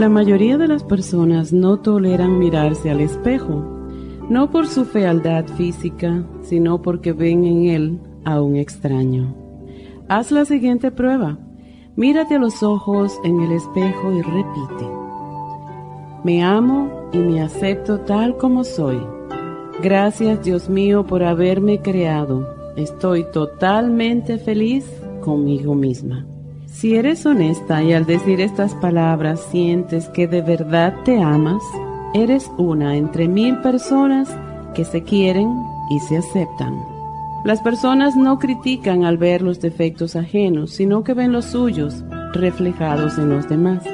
La mayoría de las personas no toleran mirarse al espejo, no por su fealdad física, sino porque ven en él a un extraño. Haz la siguiente prueba. Mírate a los ojos en el espejo y repite. Me amo y me acepto tal como soy. Gracias Dios mío por haberme creado. Estoy totalmente feliz conmigo misma. Si eres honesta y al decir estas palabras sientes que de verdad te amas, eres una entre mil personas que se quieren y se aceptan. Las personas no critican al ver los defectos ajenos, sino que ven los suyos reflejados en los demás.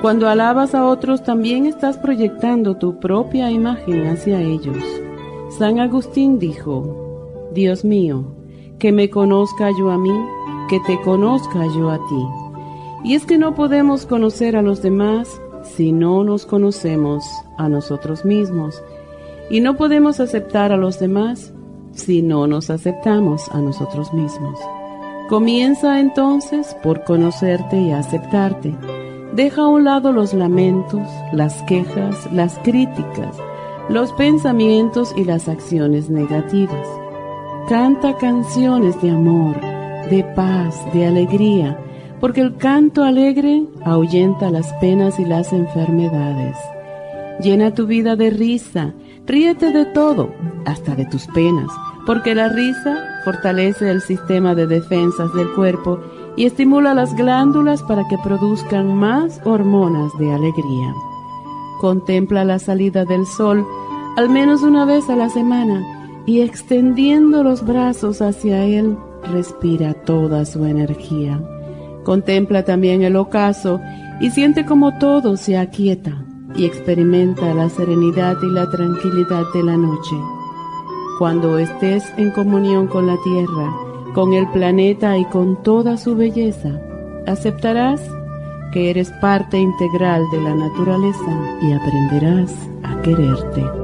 Cuando alabas a otros también estás proyectando tu propia imagen hacia ellos. San Agustín dijo, Dios mío, que me conozca yo a mí que te conozca yo a ti. Y es que no podemos conocer a los demás si no nos conocemos a nosotros mismos. Y no podemos aceptar a los demás si no nos aceptamos a nosotros mismos. Comienza entonces por conocerte y aceptarte. Deja a un lado los lamentos, las quejas, las críticas, los pensamientos y las acciones negativas. Canta canciones de amor, de paz, de alegría, porque el canto alegre ahuyenta las penas y las enfermedades. Llena tu vida de risa, ríete de todo, hasta de tus penas, porque la risa fortalece el sistema de defensas del cuerpo y estimula las glándulas para que produzcan más hormonas de alegría. Contempla la salida del sol al menos una vez a la semana y extendiendo los brazos hacia él, respira toda su energía. Contempla también el ocaso y siente como todo se aquieta y experimenta la serenidad y la tranquilidad de la noche. Cuando estés en comunión con la tierra, con el planeta y con toda su belleza, aceptarás que eres parte integral de la naturaleza y aprenderás a quererte.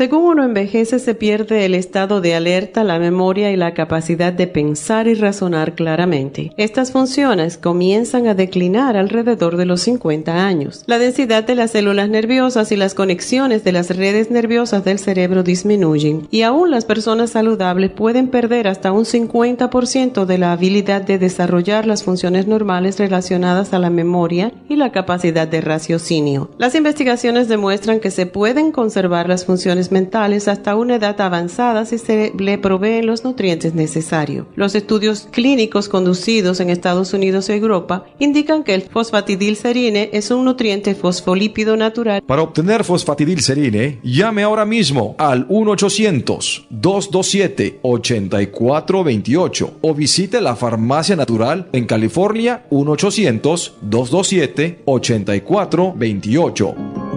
Según uno envejece se pierde el estado de alerta, la memoria y la capacidad de pensar y razonar claramente. Estas funciones comienzan a declinar alrededor de los 50 años. La densidad de las células nerviosas y las conexiones de las redes nerviosas del cerebro disminuyen y aún las personas saludables pueden perder hasta un 50% de la habilidad de desarrollar las funciones normales relacionadas a la memoria y la capacidad de raciocinio. Las investigaciones demuestran que se pueden conservar las funciones mentales hasta una edad avanzada si se le proveen los nutrientes necesarios. Los estudios clínicos conducidos en Estados Unidos y Europa indican que el fosfatidilcerine es un nutriente fosfolípido natural. Para obtener fosfatidilcerine, llame ahora mismo al 1-800-227-8428 o visite la farmacia natural en California 1-800-227-8428.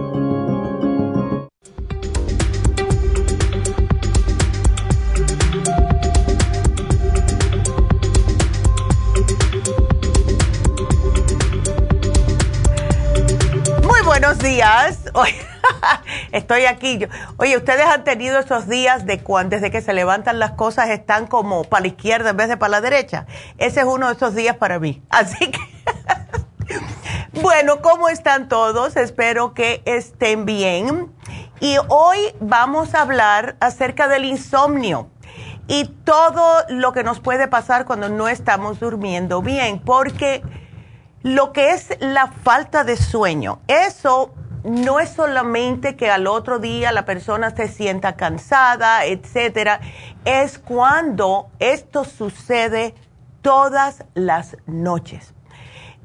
Días. estoy aquí. Oye, ustedes han tenido esos días de cuando desde que se levantan las cosas están como para la izquierda en vez de para la derecha. Ese es uno de esos días para mí. Así que, bueno, ¿cómo están todos? Espero que estén bien. Y hoy vamos a hablar acerca del insomnio. y todo lo que nos puede pasar cuando no estamos durmiendo bien, porque lo que es la falta de sueño, eso no es solamente que al otro día la persona se sienta cansada, etcétera, es cuando esto sucede todas las noches.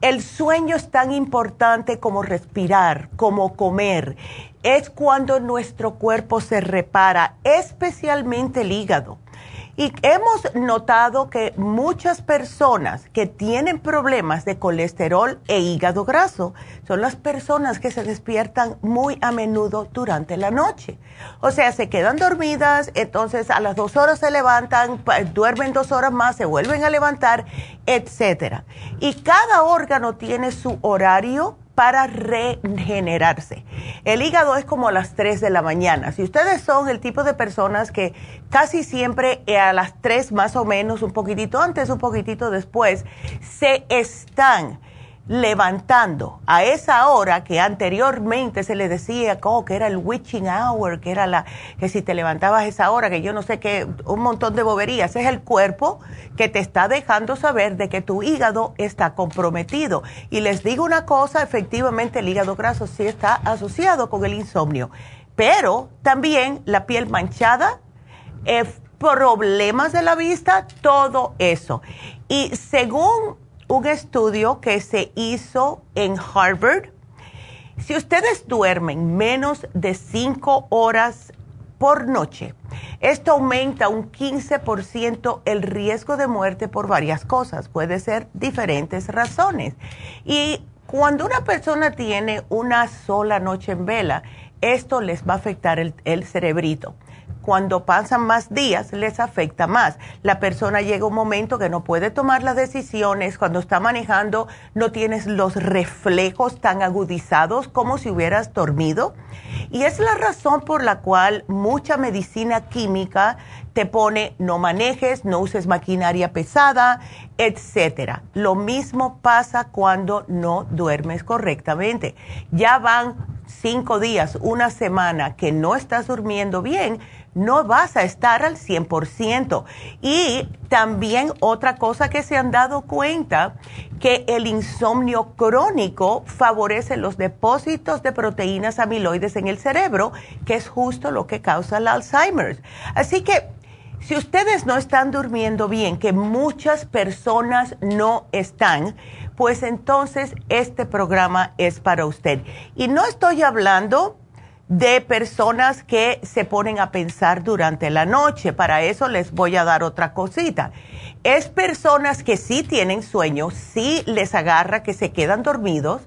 El sueño es tan importante como respirar, como comer. Es cuando nuestro cuerpo se repara, especialmente el hígado. Y hemos notado que muchas personas que tienen problemas de colesterol e hígado graso son las personas que se despiertan muy a menudo durante la noche. O sea, se quedan dormidas, entonces a las dos horas se levantan, duermen dos horas más, se vuelven a levantar, etc. Y cada órgano tiene su horario para regenerarse. El hígado es como a las 3 de la mañana. Si ustedes son el tipo de personas que casi siempre a las 3 más o menos, un poquitito antes, un poquitito después, se están levantando a esa hora que anteriormente se le decía oh, que era el witching hour, que era la que si te levantabas a esa hora, que yo no sé qué, un montón de boberías, es el cuerpo que te está dejando saber de que tu hígado está comprometido. Y les digo una cosa, efectivamente el hígado graso sí está asociado con el insomnio, pero también la piel manchada, eh, problemas de la vista, todo eso. Y según un estudio que se hizo en Harvard. Si ustedes duermen menos de 5 horas por noche, esto aumenta un 15% el riesgo de muerte por varias cosas. Puede ser diferentes razones. Y cuando una persona tiene una sola noche en vela, esto les va a afectar el, el cerebrito cuando pasan más días les afecta más. La persona llega un momento que no puede tomar las decisiones, cuando está manejando no tienes los reflejos tan agudizados como si hubieras dormido. Y es la razón por la cual mucha medicina química te pone no manejes, no uses maquinaria pesada, etcétera. Lo mismo pasa cuando no duermes correctamente. Ya van cinco días, una semana que no estás durmiendo bien no vas a estar al 100%. Y también otra cosa que se han dado cuenta, que el insomnio crónico favorece los depósitos de proteínas amiloides en el cerebro, que es justo lo que causa el Alzheimer. Así que si ustedes no están durmiendo bien, que muchas personas no están, pues entonces este programa es para usted. Y no estoy hablando de personas que se ponen a pensar durante la noche. Para eso les voy a dar otra cosita. Es personas que sí tienen sueño, sí les agarra que se quedan dormidos,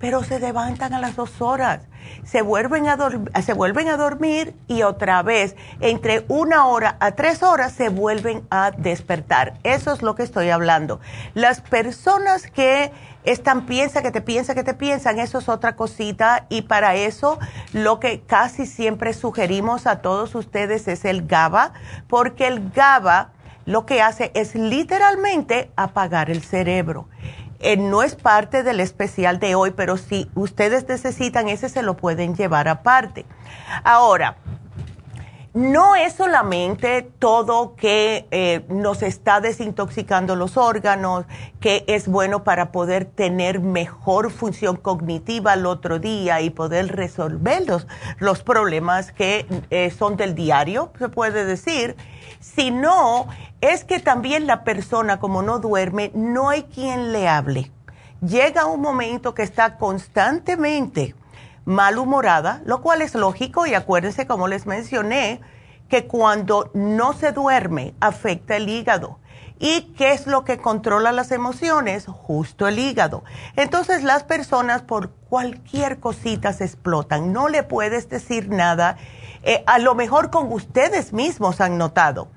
pero se levantan a las dos horas, se vuelven a, se vuelven a dormir y otra vez, entre una hora a tres horas, se vuelven a despertar. Eso es lo que estoy hablando. Las personas que están piensa que te piensa que te piensan, eso es otra cosita y para eso lo que casi siempre sugerimos a todos ustedes es el GABA, porque el GABA lo que hace es literalmente apagar el cerebro. Eh, no es parte del especial de hoy, pero si ustedes necesitan ese se lo pueden llevar aparte. Ahora, no es solamente todo que eh, nos está desintoxicando los órganos, que es bueno para poder tener mejor función cognitiva el otro día y poder resolver los, problemas que eh, son del diario, se puede decir, sino es que también la persona como no duerme, no hay quien le hable. Llega un momento que está constantemente malhumorada, lo cual es lógico y acuérdense como les mencioné, que cuando no se duerme afecta el hígado. ¿Y qué es lo que controla las emociones? Justo el hígado. Entonces las personas por cualquier cosita se explotan. No le puedes decir nada. Eh, a lo mejor con ustedes mismos han notado.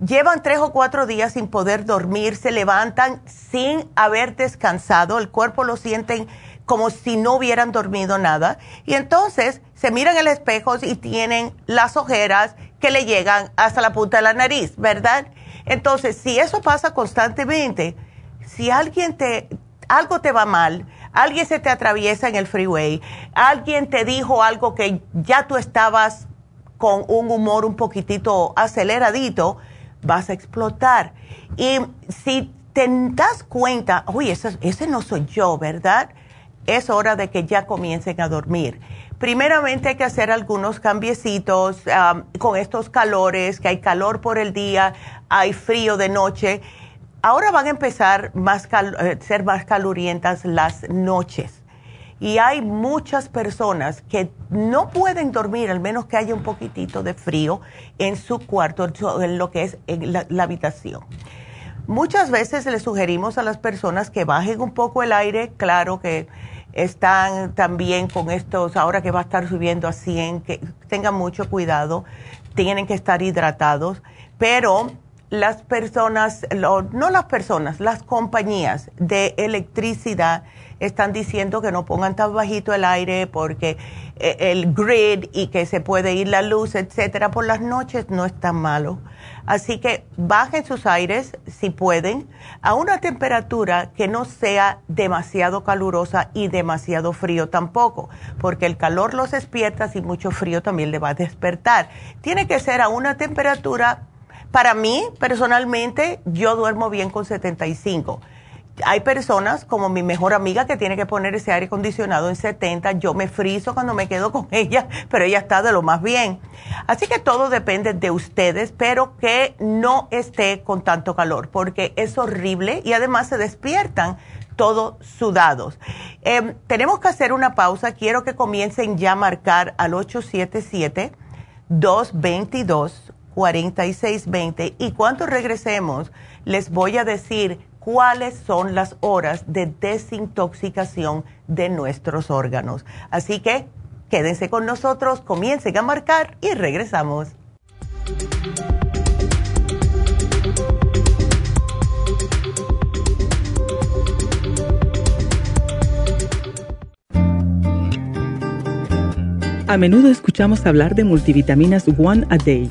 Llevan tres o cuatro días sin poder dormir, se levantan sin haber descansado, el cuerpo lo sienten como si no hubieran dormido nada. Y entonces se miran en el espejo y tienen las ojeras que le llegan hasta la punta de la nariz, ¿verdad? Entonces, si eso pasa constantemente, si alguien te, algo te va mal, alguien se te atraviesa en el freeway, alguien te dijo algo que ya tú estabas con un humor un poquitito aceleradito, vas a explotar. Y si te das cuenta, uy, ese, ese no soy yo, ¿verdad? Es hora de que ya comiencen a dormir. Primeramente hay que hacer algunos cambiecitos con estos calores, que hay calor por el día, hay frío de noche. Ahora van a empezar a eh, ser más calurientas las noches. Y hay muchas personas que no pueden dormir, al menos que haya un poquitito de frío en su cuarto, en lo que es la habitación. Muchas veces le sugerimos a las personas que bajen un poco el aire, claro que están también con estos, ahora que va a estar subiendo a 100, que tengan mucho cuidado, tienen que estar hidratados, pero las personas, no las personas, las compañías de electricidad están diciendo que no pongan tan bajito el aire porque eh, el grid y que se puede ir la luz, etcétera, por las noches no es tan malo. Así que bajen sus aires si pueden a una temperatura que no sea demasiado calurosa y demasiado frío tampoco, porque el calor los despierta y mucho frío también le va a despertar. Tiene que ser a una temperatura, para mí personalmente, yo duermo bien con 75 hay personas como mi mejor amiga que tiene que poner ese aire acondicionado en 70. Yo me frizo cuando me quedo con ella, pero ella está de lo más bien. Así que todo depende de ustedes, pero que no esté con tanto calor, porque es horrible y además se despiertan todos sudados. Em, tenemos que hacer una pausa. Quiero que comiencen ya a marcar al 877 222 4620 y cuando regresemos les voy a decir cuáles son las horas de desintoxicación de nuestros órganos. Así que quédense con nosotros, comiencen a marcar y regresamos. A menudo escuchamos hablar de multivitaminas One a Day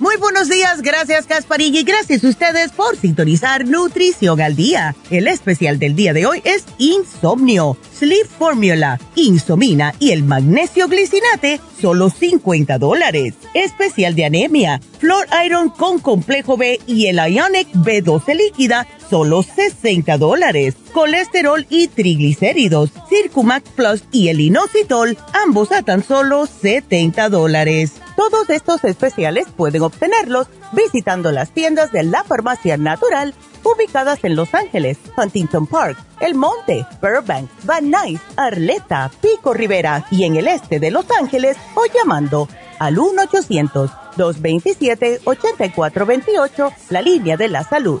Muy buenos días, gracias Casparín y gracias a ustedes por sintonizar Nutrición al Día. El especial del día de hoy es Insomnio, Sleep Formula, Insomina y el magnesio glicinate, solo 50 dólares. Especial de anemia, Flor Iron con complejo B y el Ionic B12 líquida, solo 60 dólares. Colesterol y triglicéridos, Circumax Plus y el inositol, ambos a tan solo 70 dólares. Todos estos especiales pueden obtenerlos visitando las tiendas de la farmacia natural ubicadas en Los Ángeles, Huntington Park, El Monte, Burbank, Van Nuys, Arleta, Pico Rivera y en el este de Los Ángeles o llamando al 1-800-227-8428, la línea de la salud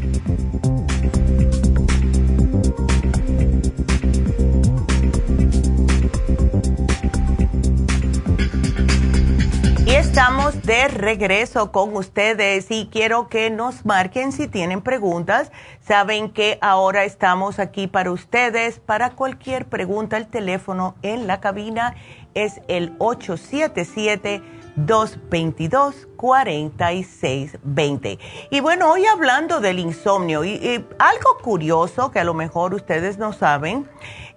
Estamos de regreso con ustedes y quiero que nos marquen si tienen preguntas. Saben que ahora estamos aquí para ustedes. Para cualquier pregunta, el teléfono en la cabina es el 877 222-4620. Y bueno, hoy hablando del insomnio, y, algo curioso que a lo mejor ustedes no saben,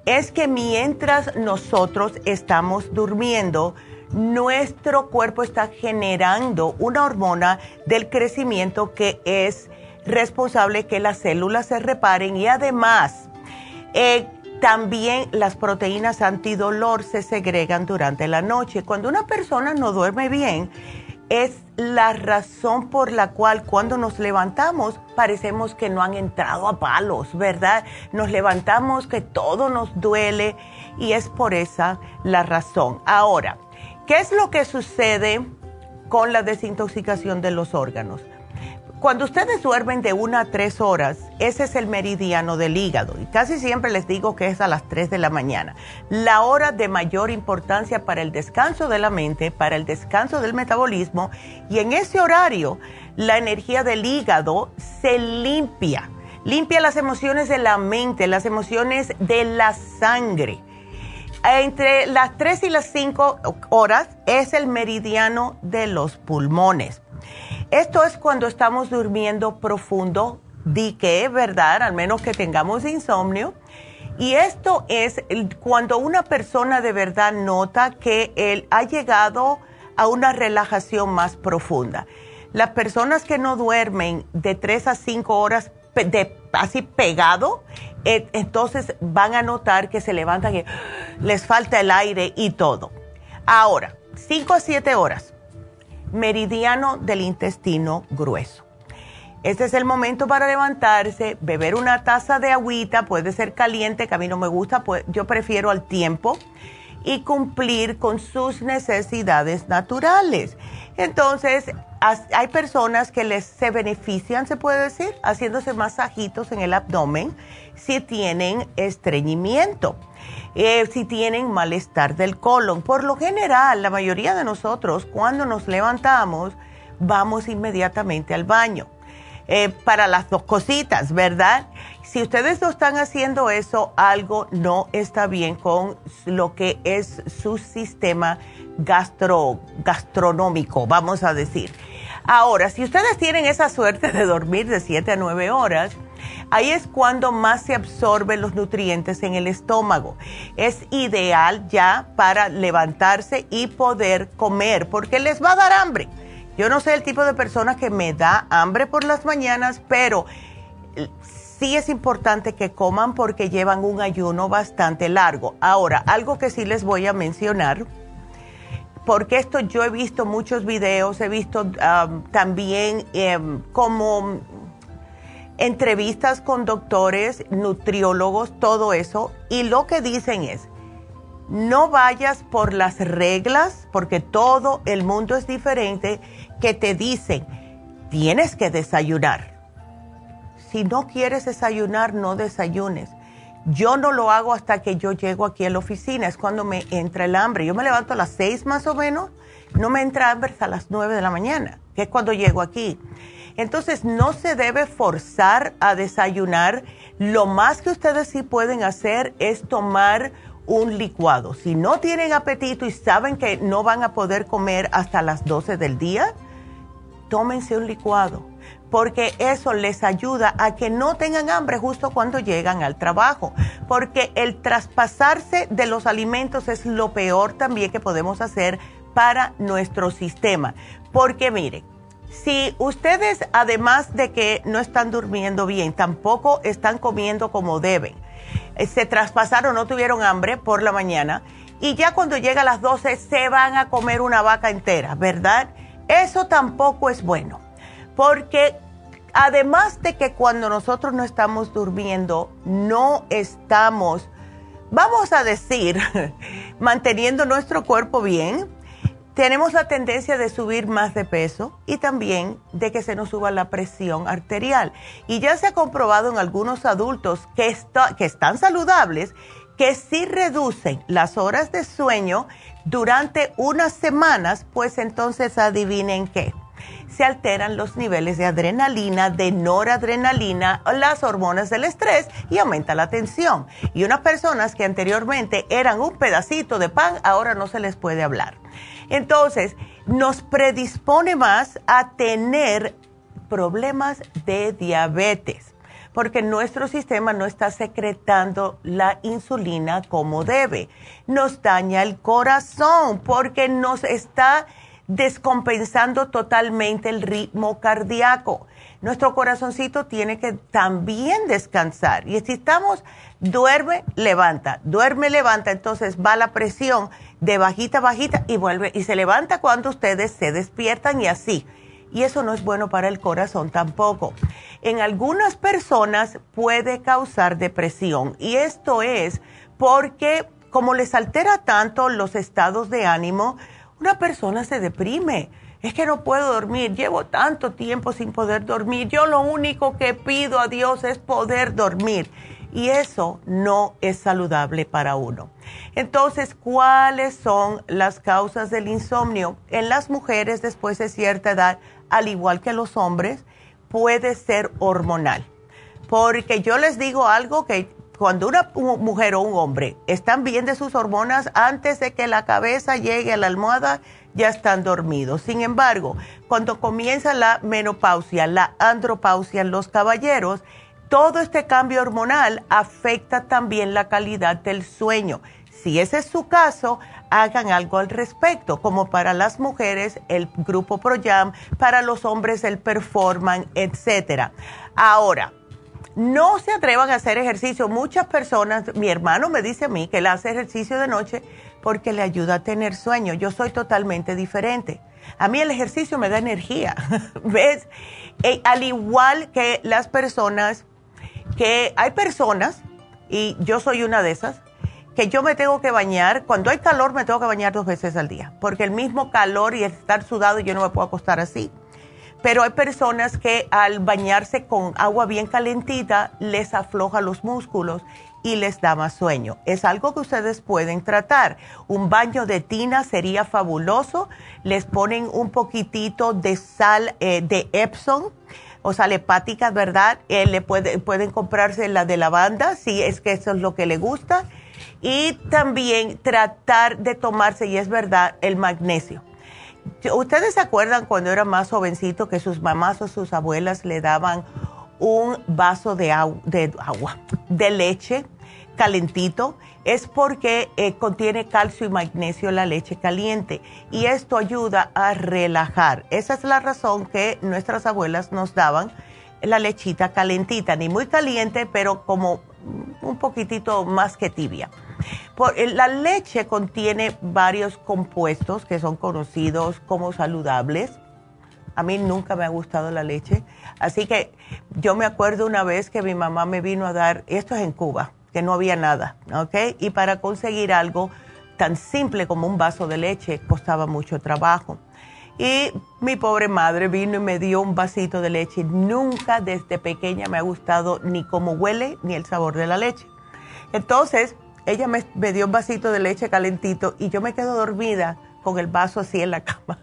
es que mientras nosotros estamos durmiendo, nuestro cuerpo está generando una hormona del crecimiento que es responsable que las células se reparen y además eh, también las proteínas antidolor se segregan durante la noche. Cuando una persona no duerme bien, es la razón por la cual cuando nos levantamos parecemos que no han entrado a palos, ¿verdad? Nos levantamos que todo nos duele y es por esa la razón. Ahora, ¿qué es lo que sucede con la desintoxicación de los órganos? Cuando ustedes duermen de una a tres horas, ese es el meridiano del hígado. Y casi siempre les digo que es a las tres de la mañana. La hora de mayor importancia para el descanso de la mente, para el descanso del metabolismo. Y en ese horario, la energía del hígado se limpia. Limpia las emociones de la mente, las emociones de la sangre. Entre las tres y las cinco horas es el meridiano de los pulmones. Esto es cuando estamos durmiendo profundo, di que, ¿verdad? Al menos que tengamos insomnio. Y esto es cuando una persona de verdad nota que él ha llegado a una relajación más profunda. Las personas que no duermen de 3 a 5 horas de, así pegado, entonces van a notar que se levantan y les falta el aire y todo. Ahora, 5 a 7 horas meridiano del intestino grueso. Este es el momento para levantarse, beber una taza de agüita, puede ser caliente, que a mí no me gusta, pues yo prefiero al tiempo, y cumplir con sus necesidades naturales. Entonces, hay personas que les se benefician, se puede decir, haciéndose masajitos en el abdomen si tienen estreñimiento. Eh, si tienen malestar del colon. Por lo general, la mayoría de nosotros cuando nos levantamos vamos inmediatamente al baño. Eh, para las dos cositas, ¿verdad? Si ustedes no están haciendo eso, algo no está bien con lo que es su sistema gastro, gastronómico, vamos a decir. Ahora, si ustedes tienen esa suerte de dormir de 7 a 9 horas, Ahí es cuando más se absorben los nutrientes en el estómago. Es ideal ya para levantarse y poder comer porque les va a dar hambre. Yo no sé el tipo de persona que me da hambre por las mañanas, pero sí es importante que coman porque llevan un ayuno bastante largo. Ahora, algo que sí les voy a mencionar, porque esto yo he visto muchos videos, he visto también em, como entrevistas con doctores, nutriólogos, todo eso, y lo que dicen es, no vayas por las reglas, porque todo el mundo es diferente, que te dicen, tienes que desayunar. Si no quieres desayunar, no desayunes. Yo no lo hago hasta que yo llego aquí a la oficina, es cuando me entra el hambre. Yo me levanto a las seis más o menos, no me entra hambre hasta las nueve de la mañana, que es cuando llego aquí. Entonces no se debe forzar a desayunar. Lo más que ustedes sí pueden hacer es tomar un licuado. Si no tienen apetito y saben que no van a poder comer hasta las 12 del día, tómense un licuado, porque eso les ayuda a que no tengan hambre justo cuando llegan al trabajo, porque el traspasarse de los alimentos es lo peor también que podemos hacer para nuestro sistema. Porque miren, si ustedes, además de que no están durmiendo bien, tampoco están comiendo como deben, eh, se traspasaron, no tuvieron hambre por la mañana y ya cuando llega a las 12 se van a comer una vaca entera, ¿verdad? Eso tampoco es bueno, porque además de que cuando nosotros no estamos durmiendo, no estamos, vamos a decir, manteniendo nuestro cuerpo bien, tenemos la tendencia de subir más de peso y también de que se nos suba la presión arterial. Y ya se ha comprobado en algunos adultos que, que están saludables que si reducen las horas de sueño durante unas semanas, pues entonces adivinen qué. Se alteran los niveles de adrenalina, de noradrenalina, las hormonas del estrés y aumenta la tensión. Y unas personas que anteriormente eran un pedacito de pan, ahora no se les puede hablar. Entonces, nos predispone más a tener problemas de diabetes, porque nuestro sistema no está secretando la insulina como debe. Nos daña el corazón porque nos está descompensando totalmente el ritmo cardíaco. Nuestro corazoncito tiene que también descansar. Y si estamos, duerme, levanta, duerme, levanta, entonces va la presión de bajita, bajita y vuelve y se levanta cuando ustedes se despiertan y así. Y eso no es bueno para el corazón tampoco. En algunas personas puede causar depresión y esto es porque como les altera tanto los estados de ánimo, una persona se deprime. Es que no puedo dormir, llevo tanto tiempo sin poder dormir. Yo lo único que pido a Dios es poder dormir. Y eso no es saludable para uno. Entonces, ¿cuáles son las causas del insomnio? En las mujeres después de cierta edad, al igual que los hombres, puede ser hormonal. Porque yo les digo algo que cuando una mujer o un hombre están bien de sus hormonas, antes de que la cabeza llegue a la almohada, ya están dormidos. Sin embargo, cuando comienza la menopausia, la andropausia en los caballeros, todo este cambio hormonal afecta también la calidad del sueño. Si ese es su caso, hagan algo al respecto, como para las mujeres el grupo ProYam, para los hombres el Performan, etc. Ahora, no se atrevan a hacer ejercicio. Muchas personas, mi hermano me dice a mí que él hace ejercicio de noche porque le ayuda a tener sueño. Yo soy totalmente diferente. A mí el ejercicio me da energía, ¿ves? E, al igual que las personas, que hay personas, y yo soy una de esas, que yo me tengo que bañar, cuando hay calor me tengo que bañar dos veces al día, porque el mismo calor y estar sudado yo no me puedo acostar así pero hay personas que al bañarse con agua bien calentita les afloja los músculos y les da más sueño. Es algo que ustedes pueden tratar. Un baño de tina sería fabuloso. Les ponen un poquitito de sal eh, de Epsom o sal hepática, ¿verdad? Eh, le pueden comprarse la de lavanda si es que eso es lo que le gusta. Y también tratar de tomarse, y es verdad, el magnesio ¿Ustedes se acuerdan cuando era más jovencito que sus mamás o sus abuelas le daban un vaso de, agua, de leche calentito? Es porque eh, contiene calcio y magnesio la leche caliente y esto ayuda a relajar. Esa es la razón que nuestras abuelas nos daban la lechita calentita, ni muy caliente, pero como un poquitito más que tibia. Eh, la leche contiene varios compuestos que son conocidos como saludables. A mí nunca me ha gustado la leche. Así que yo me acuerdo una vez que mi mamá me vino a dar, esto es en Cuba, que no había nada, ¿ok? Y para conseguir algo tan simple como un vaso de leche costaba mucho trabajo. Y mi pobre madre vino y me dio un vasito de leche. Nunca desde pequeña me ha gustado ni cómo huele ni el sabor de la leche. Entonces, ella me, dio un vasito de leche calentito y yo me quedo dormida con el vaso así en la cama.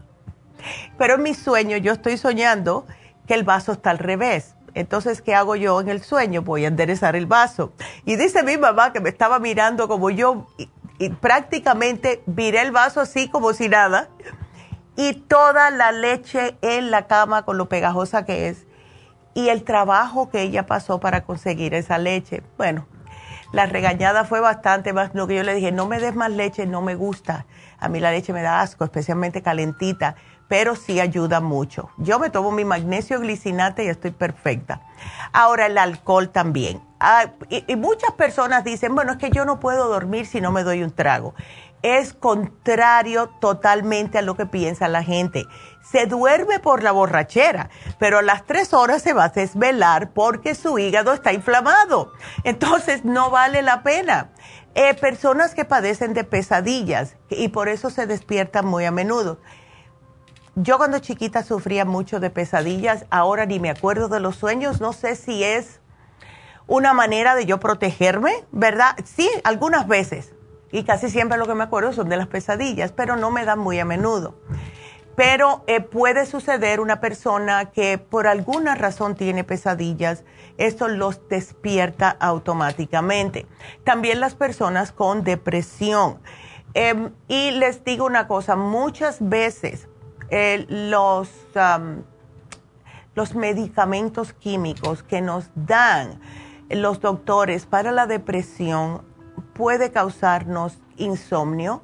Pero en mi sueño yo estoy soñando que el vaso está al revés. Entonces, ¿qué hago yo en el sueño? Voy a enderezar el vaso. Y dice mi mamá que me estaba mirando como yo y, prácticamente viré el vaso así como si nada. Y toda la leche en la cama con lo pegajosa que es. Y el trabajo que ella pasó para conseguir esa leche. Bueno, la regañada fue bastante más, lo que yo le dije, no me des más leche, no me gusta. A mí la leche me da asco, especialmente calentita, pero sí ayuda mucho. Yo me tomo mi magnesio glicinate y estoy perfecta. Ahora el alcohol también. Ah, y muchas personas dicen, bueno, es que yo no puedo dormir si no me doy un trago es contrario totalmente a lo que piensa la gente. Se duerme por la borrachera, pero a las tres horas se va a desvelar porque su hígado está inflamado. Entonces no vale la pena. Eh, personas que padecen de pesadillas y por eso se despiertan muy a menudo. Yo cuando chiquita sufría mucho de pesadillas, ahora ni me acuerdo de los sueños, no sé si es una manera de yo protegerme, ¿verdad? Sí, algunas veces, y casi siempre lo que me acuerdo son de las pesadillas, pero no me dan muy a menudo. Pero eh, puede suceder una persona que por alguna razón tiene pesadillas, esto los despierta automáticamente. También las personas con depresión. Em, y les digo una cosa, muchas veces eh, los, los medicamentos químicos que nos dan los doctores para la depresión puede causarnos insomnio,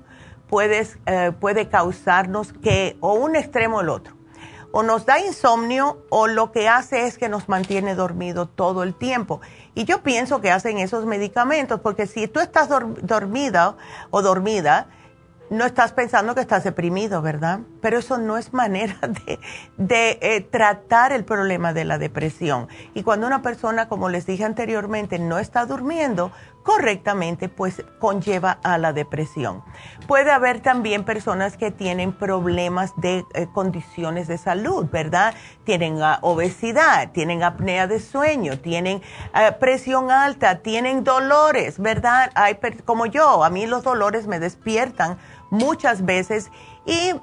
eh, puede causarnos que o un extremo o el otro. O nos da insomnio o lo que hace es que nos mantiene dormido todo el tiempo. Y yo pienso que hacen esos medicamentos porque si tú estás dormida o dormida, no estás pensando que estás deprimido, ¿verdad? Pero eso no es manera de, eh, tratar el problema de la depresión. Y cuando una persona, como les dije anteriormente, no está durmiendo correctamente, pues conlleva a la depresión. Puede haber también personas que tienen problemas de eh, condiciones de salud, ¿verdad? Tienen ah, obesidad, tienen apnea de sueño, tienen ah, presión alta, tienen dolores, ¿verdad? Hay, como yo, a mí los dolores me despiertan muchas veces y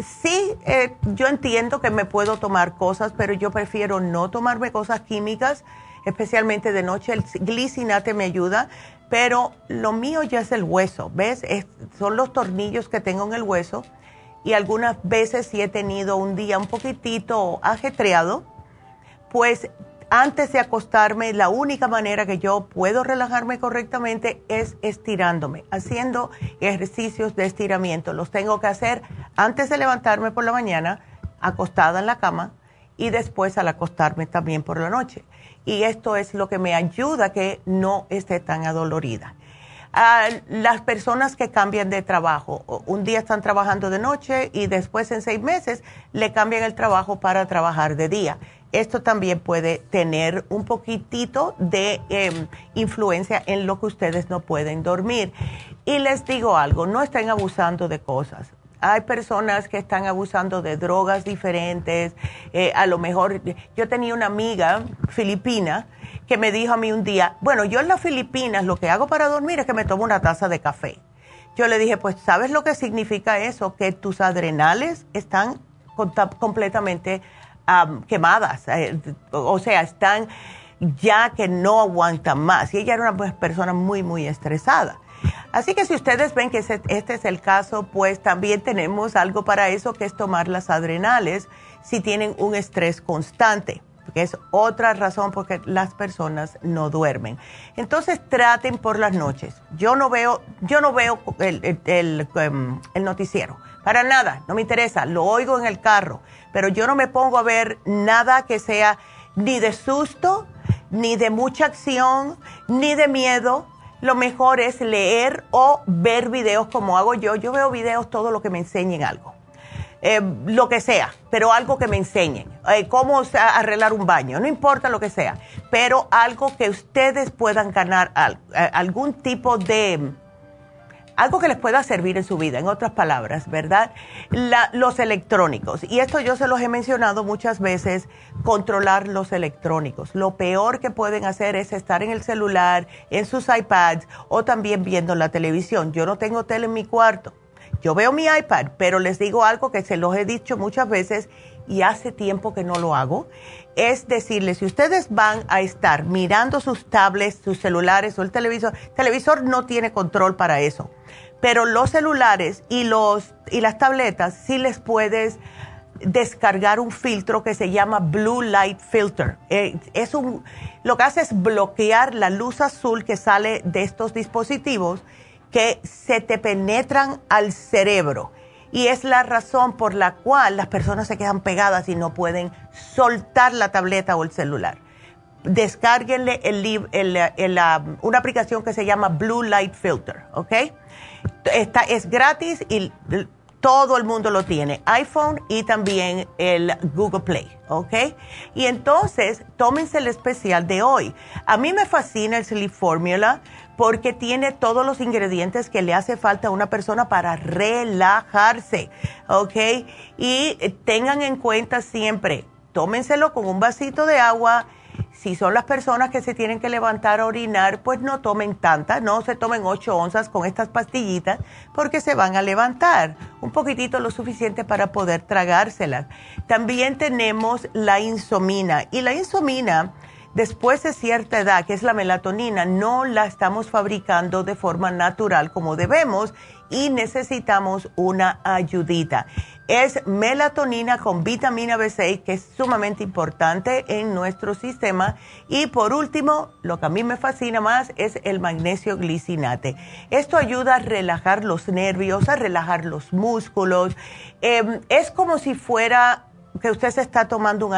sí, eh, yo entiendo que me puedo tomar cosas, pero yo prefiero no tomarme cosas químicas, especialmente de noche. El glicinate me ayuda, pero lo mío ya es el hueso, ¿ves? son los tornillos que tengo en el hueso y algunas veces si he tenido un día un poquitito ajetreado, pues antes de acostarme, la única manera que yo puedo relajarme correctamente es estirándome, haciendo ejercicios de estiramiento. Los tengo que hacer antes de levantarme por la mañana, acostada en la cama, y después al acostarme también por la noche. Y esto es lo que me ayuda a que no esté tan adolorida. las personas que cambian de trabajo, un día están trabajando de noche y después en seis meses le cambian el trabajo para trabajar de día esto también puede tener un poquitito de em, influencia en lo que ustedes no pueden dormir. Y les digo algo, no estén abusando de cosas. Hay personas que están abusando de drogas diferentes. Eh, a lo mejor, yo tenía una amiga filipina que me dijo a mí un día, bueno, yo en las Filipinas lo que hago para dormir es que me tomo una taza de café. Yo le dije, pues, ¿sabes lo que significa eso? Que tus adrenales están completamente quemadas, eh, o sea, están ya que no aguantan más. Y ella era una persona muy, muy estresada. Así que si ustedes ven que este es el caso, pues también tenemos algo para eso, que es tomar las adrenales si tienen un estrés constante, que es otra razón por que las personas no duermen. Entonces traten por las noches. Yo no veo, yo no veo el, el em, noticiero, para nada, no me interesa, lo oigo en el carro pero yo no me pongo a ver nada que sea ni de susto, ni de mucha acción, ni de miedo. Lo mejor es leer o ver videos como hago yo. Yo veo videos todo lo que me enseñen algo. Eh, lo que sea, pero algo que me enseñen. Eh, cómo arreglar un baño, no importa lo que sea, pero algo que ustedes puedan ganar eh, algún tipo de algo que les pueda servir en su vida, en otras palabras, ¿verdad? los electrónicos. Y esto yo se los he mencionado muchas veces, controlar los electrónicos. Lo peor que pueden hacer es estar en el celular, en sus iPads o también viendo la televisión. Yo no tengo tele en mi cuarto. Yo veo mi iPad, pero les digo algo que se los he dicho muchas veces y hace tiempo que no lo hago. Es decirles, si ustedes van a estar mirando sus tablets, sus celulares o el televisor, el televisor no tiene control para eso pero los celulares y, los, y las tabletas sí les puedes descargar un filtro que se llama Blue Light Filter. Eh, es un, lo que hace es bloquear la luz azul que sale de estos dispositivos que se te penetran al cerebro. Y es la razón por la cual las personas se quedan pegadas y no pueden soltar la tableta o el celular. Descárguenle una aplicación que se llama Blue Light Filter, ¿ok? Está, es gratis y todo el mundo lo tiene, iPhone y también el Google Play, ¿ok? Y entonces, tómense el especial de hoy. A mí me fascina el Sleep Formula porque tiene todos los ingredientes que le hace falta a una persona para relajarse, ¿ok? Y tengan en cuenta siempre, tómenselo con un vasito de agua si son las personas que se tienen que levantar a orinar, pues no tomen tantas, no se tomen 8 onzas con estas pastillitas porque se van a levantar. Un poquitito lo suficiente para poder tragárselas. También tenemos la insomina y la insomina después de cierta edad, que es la melatonina, no la estamos fabricando de forma natural como debemos y necesitamos una ayudita. es melatonina con vitamina B6, que es sumamente importante en nuestro sistema. Y por último, lo que a mí me fascina más es el magnesio glicinate. Esto ayuda a relajar los nervios, a relajar los músculos. Em, es como si fuera que usted se está tomando un,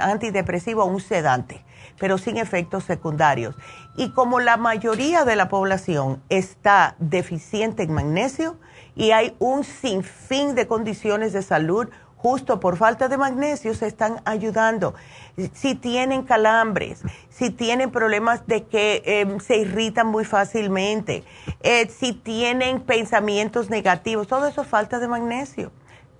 antidepresivo o un sedante, pero sin efectos secundarios. Y como la mayoría de la población está deficiente en magnesio y hay un sinfín de condiciones de salud justo por falta de magnesio, se están ayudando. Si tienen calambres, si tienen problemas de que em, se irritan muy fácilmente, eh, si tienen pensamientos negativos, todo eso es falta de magnesio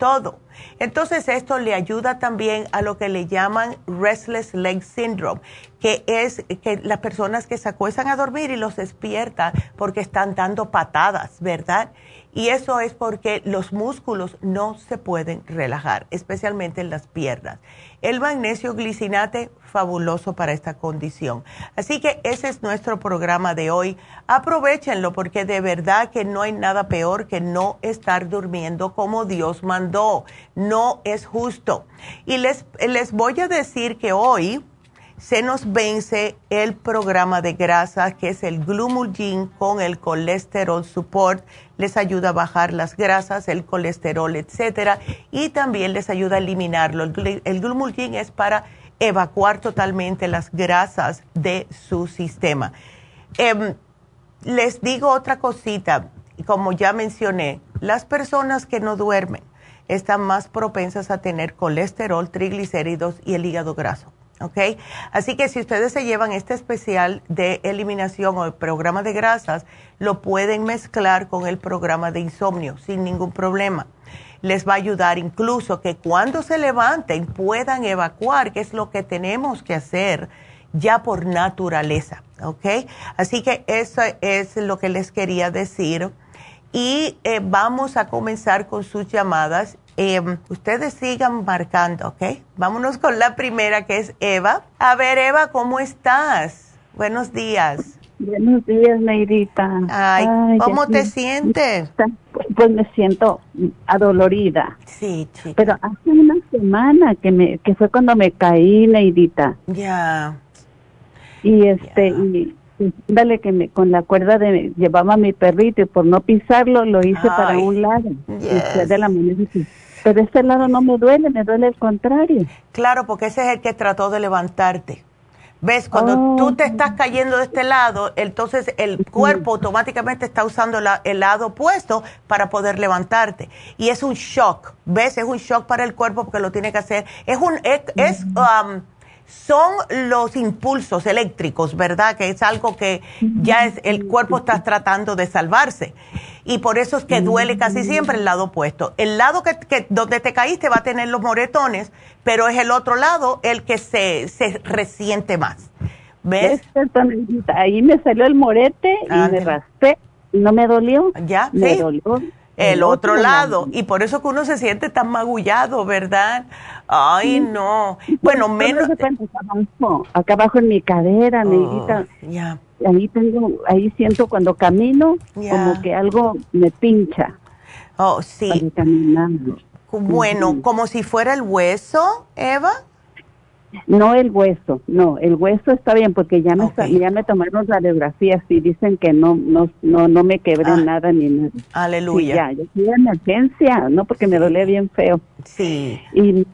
todo. Entonces esto le ayuda también a lo que le llaman restless leg syndrome, que es que las personas que se acuestan a dormir y los despiertan porque están dando patadas, ¿verdad? Y eso es porque los músculos no se pueden relajar, especialmente en las piernas. El magnesio glicinate, fabuloso para esta condición. Así que ese es nuestro programa de hoy. Aprovechenlo porque de verdad que no hay nada peor que no estar durmiendo como Dios mandó. No es justo. Y les, les voy a decir que hoy se nos vence el programa de grasa que es el Glumulgin con el colesterol support. Les ayuda a bajar las grasas, el colesterol, etcétera, y también les ayuda a eliminarlo. El, Glumulgin es para evacuar totalmente las grasas de su sistema. Em, les digo otra cosita, como ya mencioné, las personas que no duermen están más propensas a tener colesterol, triglicéridos y el hígado graso. ¿Ok? Así que si ustedes se llevan este especial de eliminación o el programa de grasas, lo pueden mezclar con el programa de insomnio sin ningún problema. Les va a ayudar incluso que cuando se levanten puedan evacuar, que es lo que tenemos que hacer ya por naturaleza, ¿ok? Así que eso es lo que les quería decir. Y eh, vamos a comenzar con sus llamadas Em, ustedes sigan marcando, ¿ok? Vámonos con la primera que es Eva. A ver, Eva, ¿cómo estás? Buenos días. Buenos días, Neidita. Ay, ¿cómo te sientes? Pues me siento adolorida. Sí, chica. Pero hace una semana que me que fue cuando me caí, Neidita. Ya. Y este y dale que me, con la cuerda de llevaba a mi perrito y por no pisarlo lo hice para un lado. de la pero este lado no me duele, me duele el contrario. Claro, porque ese es el que trató de levantarte. ¿Ves? Cuando tú te oh. estás cayendo de este lado, entonces el cuerpo automáticamente está usando el lado opuesto para poder levantarte. Y es un shock, ¿ves? Es un shock para el cuerpo porque lo tiene que hacer. Es un, es, um, son los impulsos eléctricos, ¿verdad? Que es algo que ya es, el cuerpo está tratando de salvarse. Y por eso es que duele casi siempre el lado opuesto. El lado que, donde te caíste va a tener los moretones, pero es el otro lado el que se, se resiente más. ¿Ves? Ahí me salió el morete y me raspé. No me dolió. Ya, me dolió el otro lado. Y por eso que uno se siente tan magullado, ¿verdad? Ay, no. Bueno, menos. Acá abajo en mi cadera, oh, Ya. Ahí tengo, ahí siento cuando camino como que algo me pincha. Oh, sí. Bueno, como si fuera el hueso, Eva. No el hueso, no, el hueso está bien porque ya me, ya me tomaron radiografías y dicen que no no no, no me quebré ah. nada ni nada. Aleluya. ya, yo fui a emergencia, no porque me dolía bien feo. Sí. Y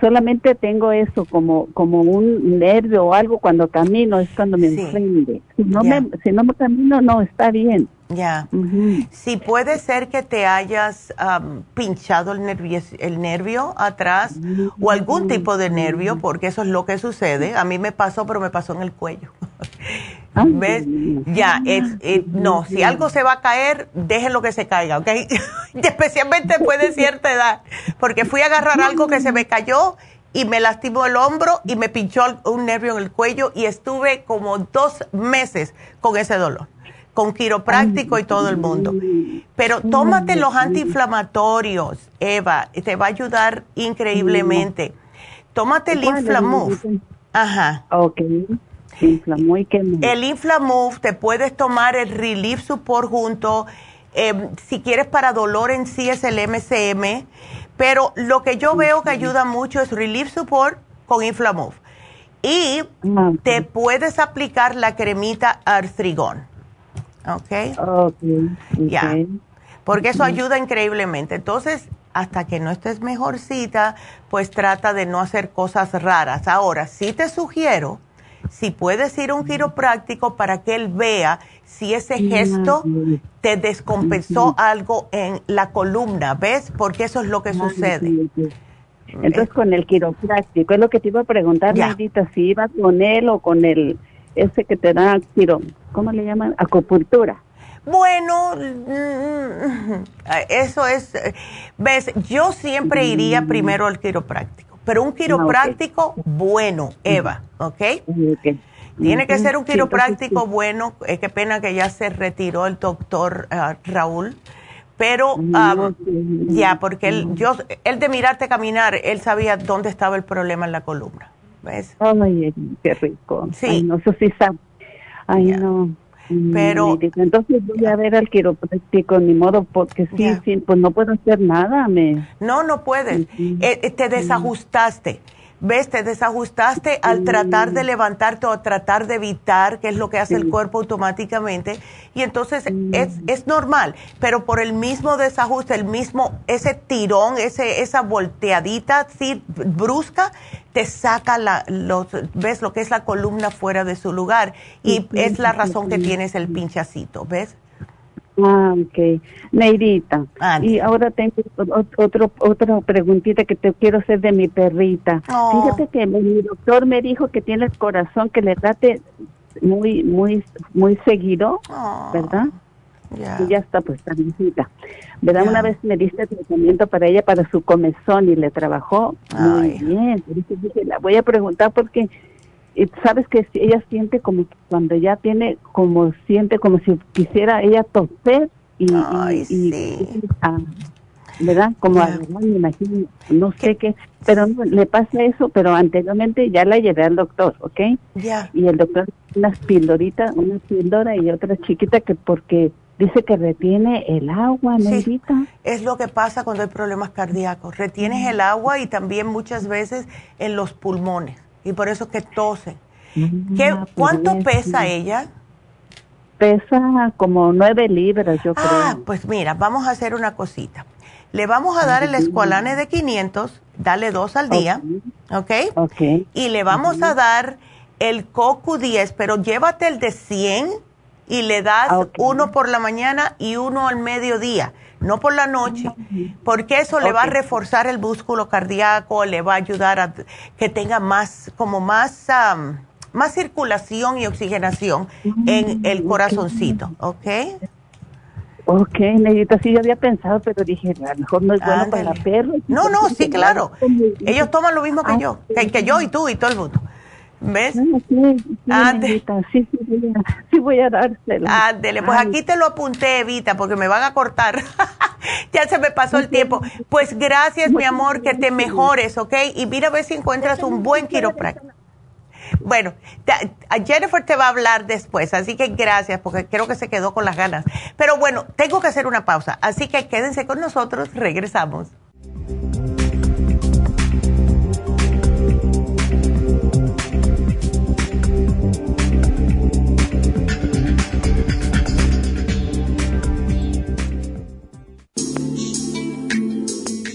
solamente tengo eso como como un nervio o algo cuando camino es cuando me sí. Si no me si no me camino no está bien. Ya. Si puede ser que te hayas pinchado el nervio, el nervio atrás o algún tipo de nervio, porque eso es lo que sucede. A mí me pasó, pero me pasó en el cuello. ¿Ves? Ya, no, si algo se va a caer, déjenlo que se caiga, ¿ok? Especialmente después de cierta edad, porque fui a agarrar algo que se me cayó y me lastimó el hombro y me pinchó un nervio en el cuello y estuve como dos meses con ese dolor con quiropráctico y todo el mundo. Pero tómate los antiinflamatorios, Eva, te va a ayudar increíblemente. Tómate el Inflamove. Ajá. Ok. Qué El Inflamove, te puedes tomar el Relief Support junto. Em, si quieres para dolor en sí es el MCM, pero lo que yo veo que ayuda mucho es Relief Support con Inflamov. Y ah, te puedes aplicar la cremita Artrigón. ¿Ok? Ok. Ya. Porque eso ayuda increíblemente. Entonces, hasta que no estés mejorcita, pues trata de no hacer cosas raras. Ahora, sí te sugiero, si puedes ir a un quiropráctico para que él vea si ese gesto te descompensó algo en la columna, ¿ves? Porque eso es lo que sucede. Entonces, con el quiropráctico, es lo que te iba a preguntar, Neidita, si iba con él o con el, ese que te da ¿cómo le llaman? Acupuntura. Bueno, mm, eso es, ves, yo siempre iría primero al quiropráctico, pero un ah, quiropráctico bueno, Eva, ¿ok? Tiene que ser un quiropráctico bueno, es que pena que ya se retiró el doctor ah, Raúl, pero ya, porque él, yo, él de mirarte caminar, él sabía dónde estaba el problema en la columna, ¿ves? Ay, qué rico. Sí. Ay, no, eso sí sabe. Ay, no. Pero entonces voy a ver al quiropráctico ni modo porque sí, pues no puedo hacer nada, me. No, no puedes. Eh, eh, te desajustaste. ¿Ves? Te desajustaste al tratar de levantarte o tratar de evitar, que es lo que hace el cuerpo automáticamente. Y entonces es, es, normal, pero por el mismo desajuste, el mismo, ese tirón, ese, esa volteadita así brusca, te saca la, los, ves lo que es la columna fuera de su lugar. Y es la razón que tienes el pinchacito, ¿ves? Ah, ok. Neidita. Y ahora tengo otro, otra preguntita que te quiero hacer de mi perrita. Oh. Fíjate que mi doctor me dijo que tiene el corazón que le trate muy, muy, muy seguido, oh. ¿verdad? Y ya está, pues, visita. ¿Verdad? Una vez me diste tratamiento para ella, para su comezón, y le trabajó muy bien. Dije, la voy a preguntar porque y sabes que ella siente como cuando ya tiene como siente como si quisiera ella toser y, ah, verdad como me imagino no sé qué pero le pasa eso pero anteriormente ya la llevé al doctor ¿ok? ya. Y el doctor unas pildoritas una píldora y otra chiquita que porque dice que retiene el agua necesita es lo que pasa cuando hay problemas cardíacos. Retienes el agua y también muchas veces en los pulmones y por eso que tose. Mm, ¿Qué, ¿Cuánto pesa ella? Pesa como nueve libras, yo creo. Ah, pues mira, vamos a hacer una cosita. Le vamos a dar el escualane de 500, dale dos al día, ¿ok? Ok. Y le vamos a dar el cocu 10, pero llévate el de 100 y le das ah, uno por la mañana y uno al mediodía no por la noche, porque eso le va a reforzar el músculo cardíaco, le va a ayudar a que tenga más, como más, más circulación y oxigenación en el corazoncito, ¿ok? Ok, Negrita, sí, yo había pensado, pero dije, a lo mejor no es bueno para perros. No, no, sí, claro. Ellos toman lo mismo que yo, que yo y tú y todo el mundo. ¿Ves? Sí, sí, voy a, dárselo. Ándele, pues aquí te lo apunté, Evita, porque me van a cortar. ya se me pasó el tiempo. Pues gracias, mi amor, que te mejores, ¿ok? Y mira a ver si encuentras un buen quiropráctico. Bueno, Jennifer te va a hablar después, así que gracias, porque creo que se quedó con las ganas. Pero bueno, tengo que hacer una pausa, así que quédense con nosotros, regresamos.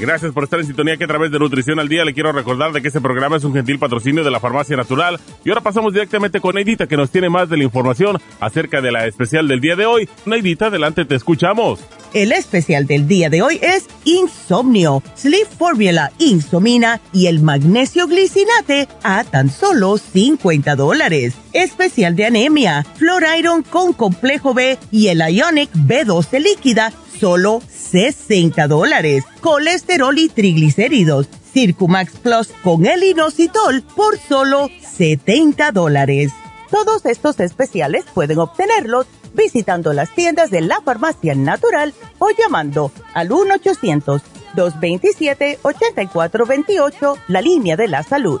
Gracias por estar en sintonía que a través de Nutrición al Día le quiero recordar de que este programa es un gentil patrocinio de la Farmacia Natural. Y ahora pasamos directamente con Neidita que nos tiene más de la información acerca de la especial del día de hoy. Neidita, adelante, te escuchamos. El especial del día de hoy es Insomnio, Sleep Formula, Insomina y el magnesio glicinate a tan solo 50 dólares. Especial de anemia, Flor Iron con complejo B y el Ionic B12 líquida solo 60 dólares. Colesterol y triglicéridos. Circumax Plus con el inositol por solo 70 dólares. Todos estos especiales pueden obtenerlos visitando las tiendas de la farmacia natural o llamando al 1-800-227-8428, la línea de la salud.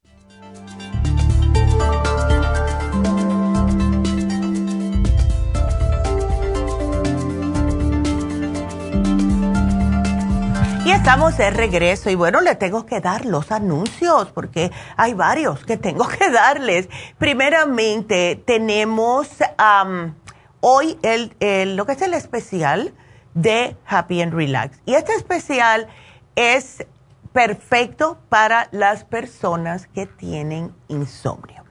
Estamos de regreso y bueno, le tengo que dar los anuncios porque hay varios que tengo que darles. Primeramente, tenemos hoy el, lo que es el especial de Happy and Relax. Y este especial es perfecto para las personas que tienen insomnio.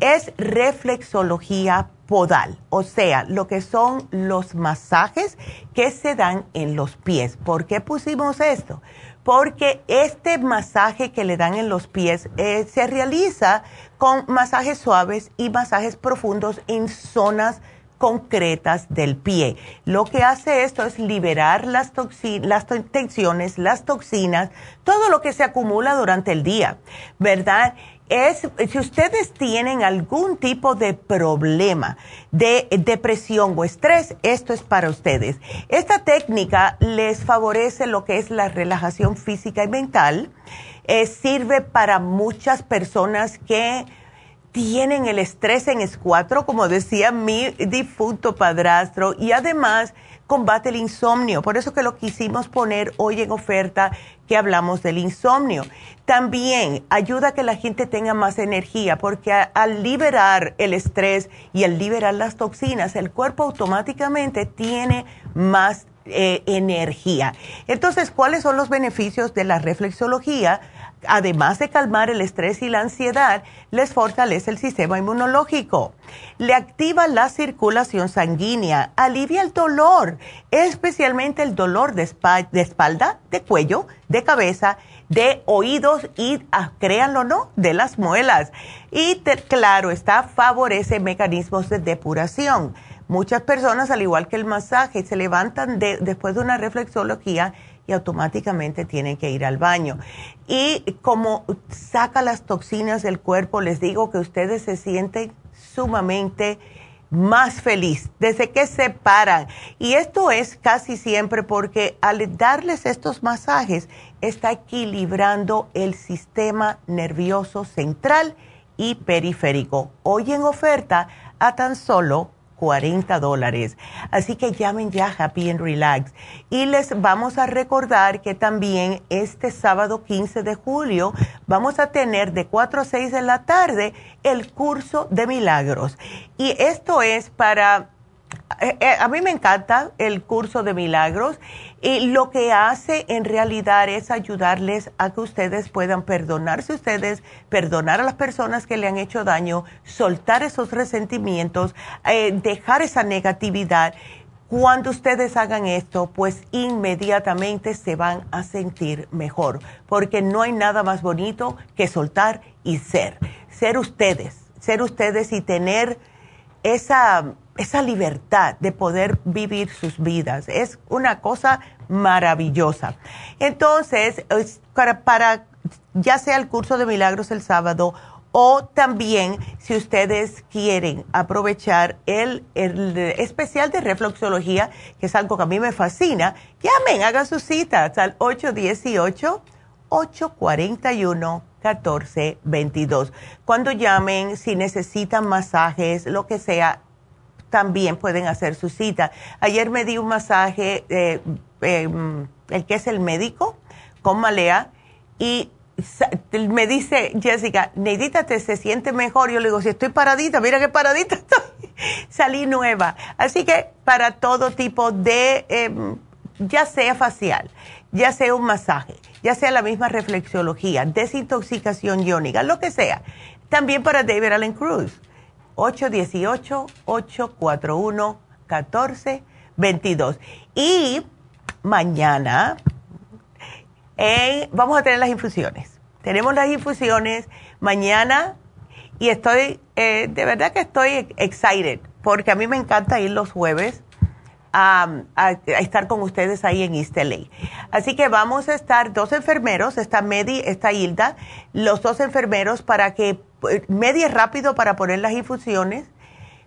Es reflexología podal, o sea, lo que son los masajes que se dan en los pies. ¿Por qué pusimos esto? Porque este masaje que le dan en los pies eh, se realiza con masajes suaves y masajes profundos en zonas concretas del pie. Lo que hace esto es liberar las, las tensiones, las toxinas, todo lo que se acumula durante el día, ¿verdad? Es, si ustedes tienen algún tipo de problema de depresión o estrés, esto es para ustedes. Esta técnica les favorece lo que es la relajación física y mental. Eh, sirve para muchas personas que tienen el estrés en escuatro, como decía mi difunto padrastro, y además combate el insomnio. Por eso que lo quisimos poner hoy en oferta que hablamos del insomnio. También ayuda a que la gente tenga más energía, porque al liberar el estrés y al liberar las toxinas, el cuerpo automáticamente tiene más eh, energía. Entonces, ¿cuáles son los beneficios de la reflexología? Además de calmar el estrés y la ansiedad, les fortalece el sistema inmunológico. Le activa la circulación sanguínea, alivia el dolor, especialmente el dolor de, espalda, de cuello, de cabeza, de oídos y, ah, créanlo o no, de las muelas. Y claro, está favorece mecanismos de depuración. Muchas personas, al igual que el masaje, se levantan después de una reflexología automáticamente tienen que ir al baño. Y como saca las toxinas del cuerpo, les digo que ustedes se sienten sumamente más feliz desde que se paran. Y esto es casi siempre porque al darles estos masajes está equilibrando el sistema nervioso central y periférico. Hoy en oferta a tan solo 40 dólares. Así que llamen ya Happy and Relax. Y les vamos a recordar que también este sábado 15 de julio vamos a tener de 4 a 6 de la tarde el curso de milagros. Y esto es para a mí me encanta el curso de milagros y lo que hace en realidad es ayudarles a que ustedes puedan perdonarse ustedes, perdonar a las personas que le han hecho daño, soltar esos resentimientos, eh, dejar esa negatividad. Cuando ustedes hagan esto, pues inmediatamente se van a sentir mejor, porque no hay nada más bonito que soltar y ser, ser ustedes, ser ustedes y tener esa esa libertad de poder vivir sus vidas. Es una cosa maravillosa. Entonces, para, ya sea el curso de milagros el sábado O también, si ustedes quieren aprovechar el, especial de refluxología, que es algo que a mí me fascina, llamen, hagan sus citas al 818-841-1422. Cuando llamen, si necesitan masajes, lo que sea, también pueden hacer su cita. Ayer me di un masaje, eh, em, el que es el médico, con Malea, y me dice Jessica, Neidita, ¿te se siente mejor? Yo le digo, si estoy paradita, mira qué paradita estoy. Salí nueva. Así que para todo tipo de, em, ya sea facial, ya sea un masaje, ya sea la misma reflexología, desintoxicación iónica, lo que sea. También para David Allen Cruz. 818-841-1422. Y mañana vamos a tener las infusiones. Tenemos las infusiones mañana y estoy, eh, de verdad que estoy excited, porque a mí me encanta ir los jueves a, estar con ustedes ahí en East LA. Así que vamos a estar dos enfermeros, está Medi, está Hilda, los dos enfermeros para que, eh, Medi es rápido para poner las infusiones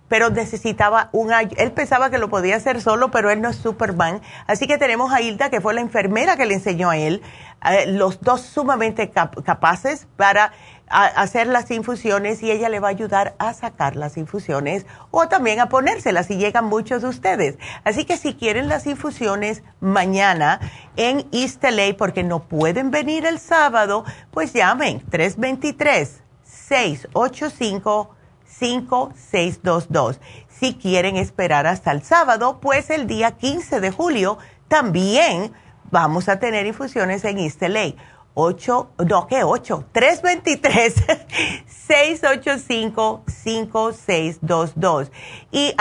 pero necesitaba un él pensaba que lo podía hacer solo, pero él no es Superman. Así que tenemos a Hilda, que fue la enfermera que le enseñó a él, eh, los dos sumamente capaces para hacer las infusiones y ella le va a ayudar a sacar las infusiones o también a ponérselas si llegan muchos de ustedes. Así que si quieren las infusiones mañana en East LA porque no pueden venir el sábado, pues llamen 323 685 5622. Si quieren esperar hasta el sábado, pues el día 15 de julio también vamos a tener infusiones en East 8, no, ¿qué 8? 323-685-5622. Y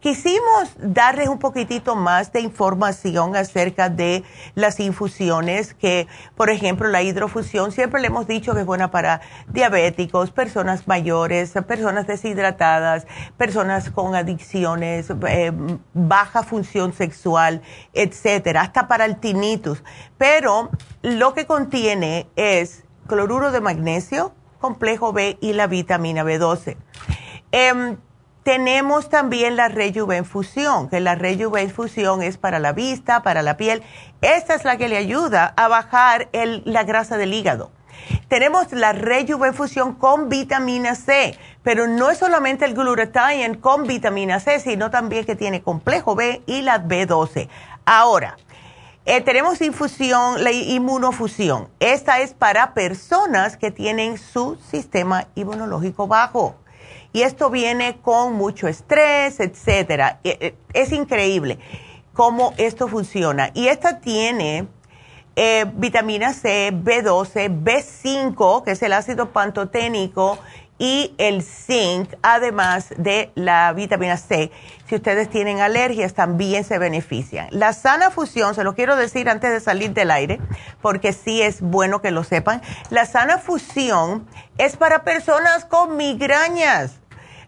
quisimos darles un poquitito más de información acerca de las infusiones que, por ejemplo, la hidrofusión, siempre le hemos dicho que es buena para diabéticos, personas mayores, personas deshidratadas, personas con adicciones, eh, baja función sexual, etcétera, hasta para el tinnitus. Pero lo que contiene es cloruro de magnesio, complejo B y la vitamina B12. Em, tenemos también la Rejuvenfusión, que la Rejuvenfusión es para la vista, para la piel. Esta es la que le ayuda a bajar la grasa del hígado. Tenemos la Rejuvenfusión con vitamina C, pero no es solamente el glutathione con vitamina C, sino también que tiene complejo B y la B12. Ahora, eh, tenemos infusión, la inmunofusión. Esta es para personas que tienen su sistema inmunológico bajo. Y esto viene con mucho estrés, etcétera. Eh, eh, es increíble cómo esto funciona. Y esta tiene vitamina C, B12, B5, que es el ácido pantoténico, y el zinc, además de la vitamina C. Si ustedes tienen alergias, también se benefician. La sana fusión, se lo quiero decir antes de salir del aire, porque sí es bueno que lo sepan. La sana fusión es para personas con migrañas.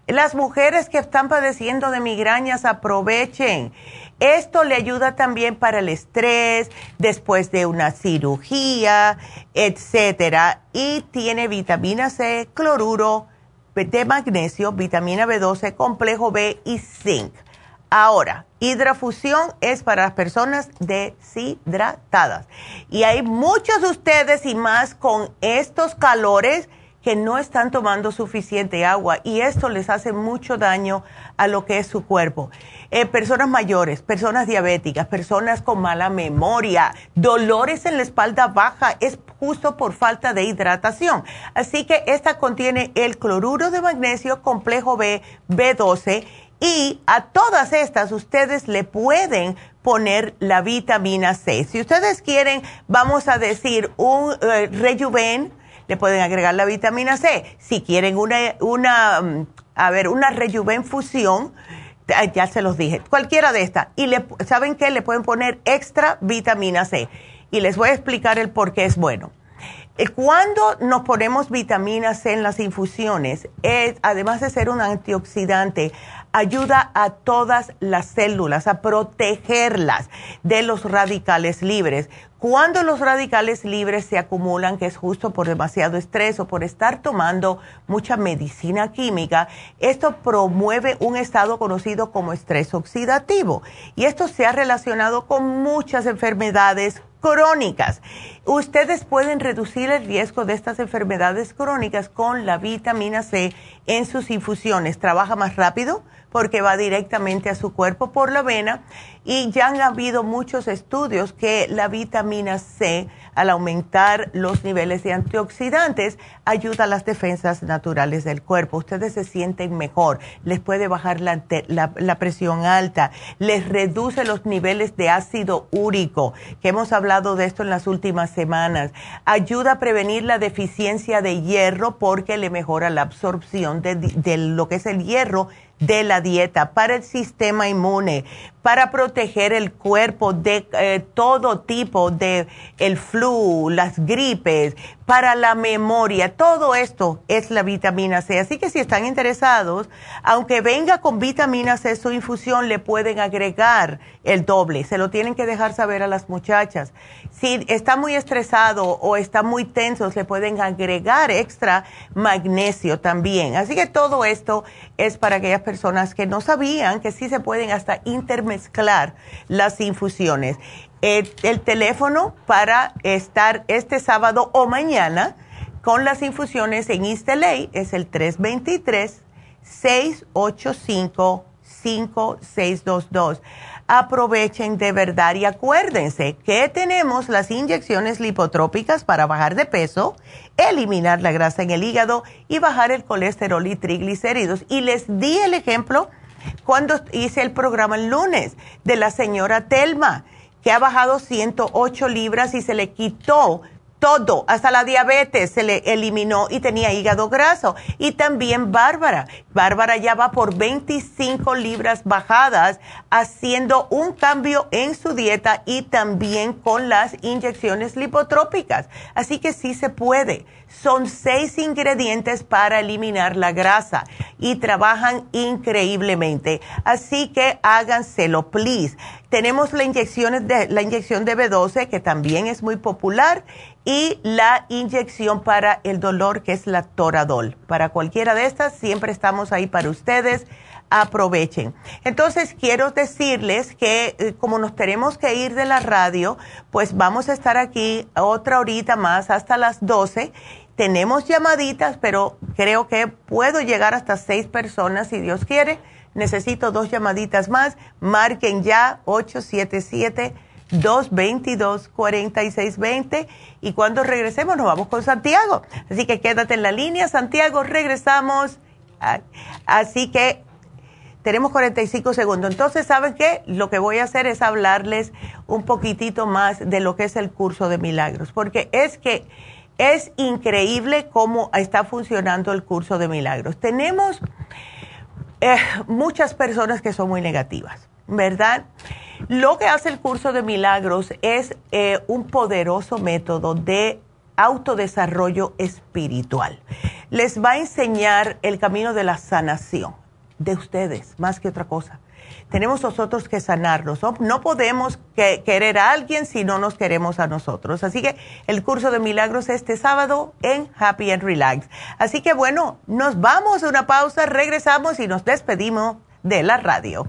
Las mujeres que están padeciendo de migrañas aprovechen. Esto le ayuda también para el estrés, después de una cirugía, etcétera. Y tiene vitamina C, cloruro de magnesio, vitamina B12, complejo B y zinc. Ahora, hidrafusión es para las personas deshidratadas. Y hay muchos de ustedes y más con estos calores que no están tomando suficiente agua y esto les hace mucho daño a lo que es su cuerpo. Eh, personas mayores, personas diabéticas, personas con mala memoria, dolores en la espalda baja, es justo por falta de hidratación. Así que esta contiene el cloruro de magnesio, complejo B, B12 y a todas estas ustedes le pueden poner la vitamina C. Si ustedes quieren, vamos a decir un eh, rejuven, le pueden agregar la vitamina C. Si quieren una, una mm, a ver, una rejuven fusión, ya se los dije, cualquiera de estas. Y le, ¿saben qué? Le pueden poner extra vitamina C. Y les voy a explicar el por qué es bueno. Eh, cuando nos ponemos vitamina C en las infusiones, es, además de ser un antioxidante, ayuda a todas las células, a protegerlas de los radicales libres. Cuando los radicales libres se acumulan, que es justo por demasiado estrés o por estar tomando mucha medicina química, esto promueve un estado conocido como estrés oxidativo. Y esto se ha relacionado con muchas enfermedades crónicas. Ustedes pueden reducir el riesgo de estas enfermedades crónicas con la vitamina C en sus infusiones. Trabaja más rápido porque va directamente a su cuerpo por la vena y ya han habido muchos estudios que la vitamina C, al aumentar los niveles de antioxidantes, ayuda a las defensas naturales del cuerpo. Ustedes se sienten mejor, les puede bajar la, la, presión alta, les reduce los niveles de ácido úrico, que hemos hablado de esto en las últimas semanas. Ayuda a prevenir la deficiencia de hierro porque le mejora la absorción de, de lo que es el hierro de la dieta, para el sistema inmune, para proteger el cuerpo de eh, todo tipo de el flu, las gripes, para la memoria, todo esto es la vitamina C. Así que si están interesados, aunque venga con vitamina C su infusión, le pueden agregar el doble. Se lo tienen que dejar saber a las muchachas. Si está muy estresado o está muy tenso, le pueden agregar extra magnesio también. Así que todo esto es para aquellas personas que no sabían que sí se pueden hasta intermezclar las infusiones. El, teléfono para estar este sábado o mañana con las infusiones en East es el 323-685-5622. Aprovechen de verdad y acuérdense que tenemos las inyecciones lipotrópicas para bajar de peso, eliminar la grasa en el hígado y bajar el colesterol y triglicéridos. Y les di el ejemplo cuando hice el programa el lunes de la señora Telma que ha bajado 108 libras y se le quitó todo, hasta la diabetes se le eliminó y tenía hígado graso. Y también Bárbara. Bárbara ya va por 25 libras bajadas haciendo un cambio en su dieta y también con las inyecciones lipotrópicas. Así que sí se puede. Son seis ingredientes para eliminar la grasa y trabajan increíblemente. Así que háganselo, please. Tenemos la inyección de, la inyección de B12 que también es muy popular y la inyección para el dolor que es la Toradol. Para cualquiera de estas siempre estamos ahí para ustedes. Aprovechen. Entonces quiero decirles que eh, como nos tenemos que ir de la radio, pues vamos a estar aquí otra horita más hasta las 12 tenemos llamaditas, pero creo que puedo llegar hasta seis personas si Dios quiere. Necesito dos llamaditas más. Marquen ya 877-222-4620 y cuando regresemos nos vamos con Santiago. Así que quédate en la línea, Santiago, regresamos. Ah, así que tenemos 45 segundos. Entonces, ¿saben qué? Lo que voy a hacer es hablarles un poquitito más de lo que es el curso de milagros, porque es que es increíble cómo está funcionando el curso de milagros. Tenemos eh, muchas personas que son muy negativas, ¿verdad? Lo que hace el curso de milagros es eh, un poderoso método de autodesarrollo espiritual. Les va a enseñar el camino de la sanación de ustedes, más que otra cosa tenemos nosotros que sanarnos. No, podemos querer a alguien si no nos queremos a nosotros. Así que el curso de milagros este sábado en Happy and Relax. Así que bueno, nos vamos a una pausa, regresamos y nos despedimos de la radio.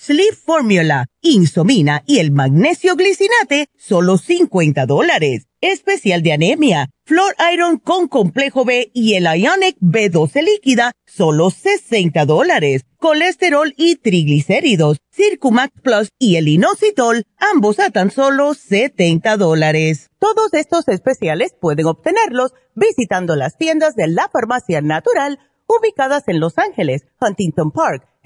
Sleep Formula, Insomina y el magnesio glicinate, solo 50 dólares. Especial de anemia Flor Iron con complejo B y el Ionic B12 líquida, solo 60 dólares. Colesterol y triglicéridos, Circumax Plus y el Inositol, ambos a tan solo 70 dólares. Todos estos especiales pueden obtenerlos visitando las tiendas de la Farmacia Natural ubicadas en Los Ángeles, Huntington Park,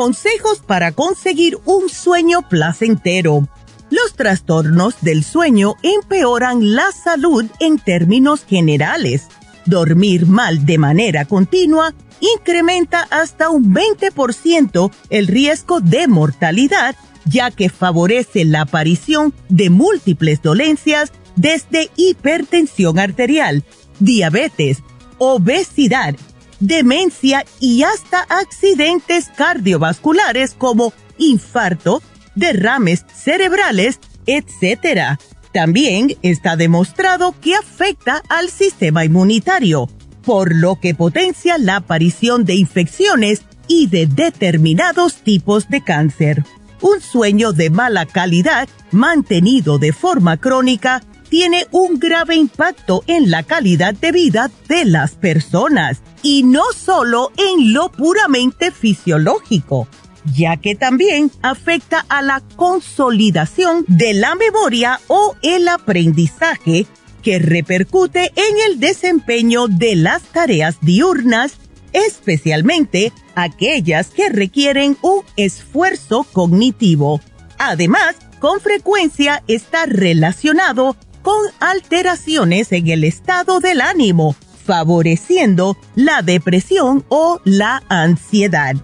Consejos para conseguir un sueño placentero. Los trastornos del sueño empeoran la salud en términos generales. Dormir mal de manera continua incrementa hasta un 20% el riesgo de mortalidad, ya que favorece la aparición de múltiples dolencias desde hipertensión arterial, diabetes, obesidad, demencia y hasta accidentes cardiovasculares como infarto, derrames cerebrales, etc. También está demostrado que afecta al sistema inmunitario, por lo que potencia la aparición de infecciones y de determinados tipos de cáncer. Un sueño de mala calidad mantenido de forma crónica tiene un grave impacto en la calidad de vida de las personas y no solo en lo puramente fisiológico, ya que también afecta a la consolidación de la memoria o el aprendizaje que repercute en el desempeño de las tareas diurnas, especialmente aquellas que requieren un esfuerzo cognitivo. Además, con frecuencia está relacionado con alteraciones en el estado del ánimo, favoreciendo la depresión o la ansiedad.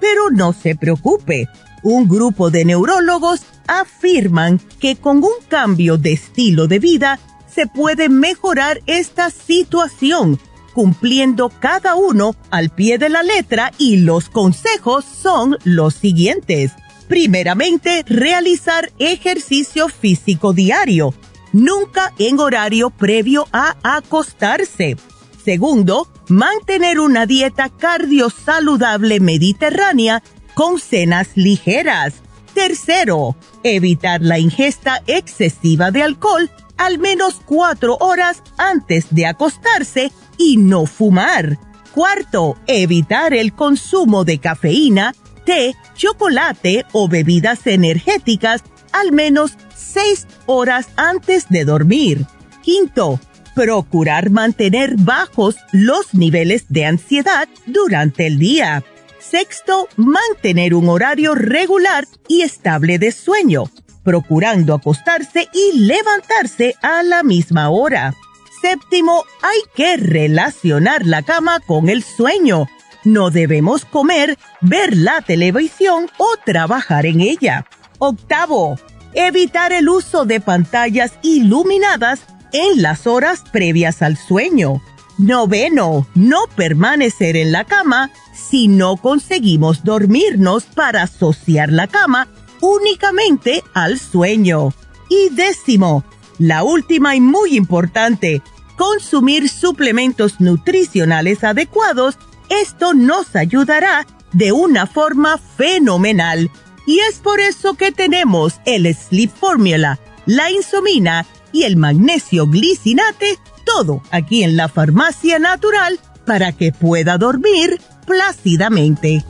Pero no se preocupe, un grupo de neurólogos afirman que con un cambio de estilo de vida se puede mejorar esta situación, cumpliendo cada uno al pie de la letra y los consejos son los siguientes. Primeramente, realizar ejercicio físico diario nunca en horario previo a acostarse. Segundo, mantener una dieta cardiosaludable mediterránea con cenas ligeras. Tercero, evitar la ingesta excesiva de alcohol al menos cuatro horas antes de acostarse y no fumar. Cuarto, evitar el consumo de cafeína, té, chocolate o bebidas energéticas al menos seis horas antes de dormir. Quinto, procurar mantener bajos los niveles de ansiedad durante el día. Sexto, mantener un horario regular y estable de sueño, procurando acostarse y levantarse a la misma hora. Séptimo, hay que relacionar la cama con el sueño, no debemos comer, ver la televisión o trabajar en ella. Octavo, evitar el uso de pantallas iluminadas en las horas previas al sueño. Noveno, no permanecer en la cama si no conseguimos dormirnos para asociar la cama únicamente al sueño. Y décimo, la última y muy importante, consumir suplementos nutricionales adecuados. Esto nos ayudará de una forma fenomenal. Y es por eso que tenemos el Sleep Formula, la insomina y el magnesio glicinate, todo aquí en la farmacia natural para que pueda dormir plácidamente.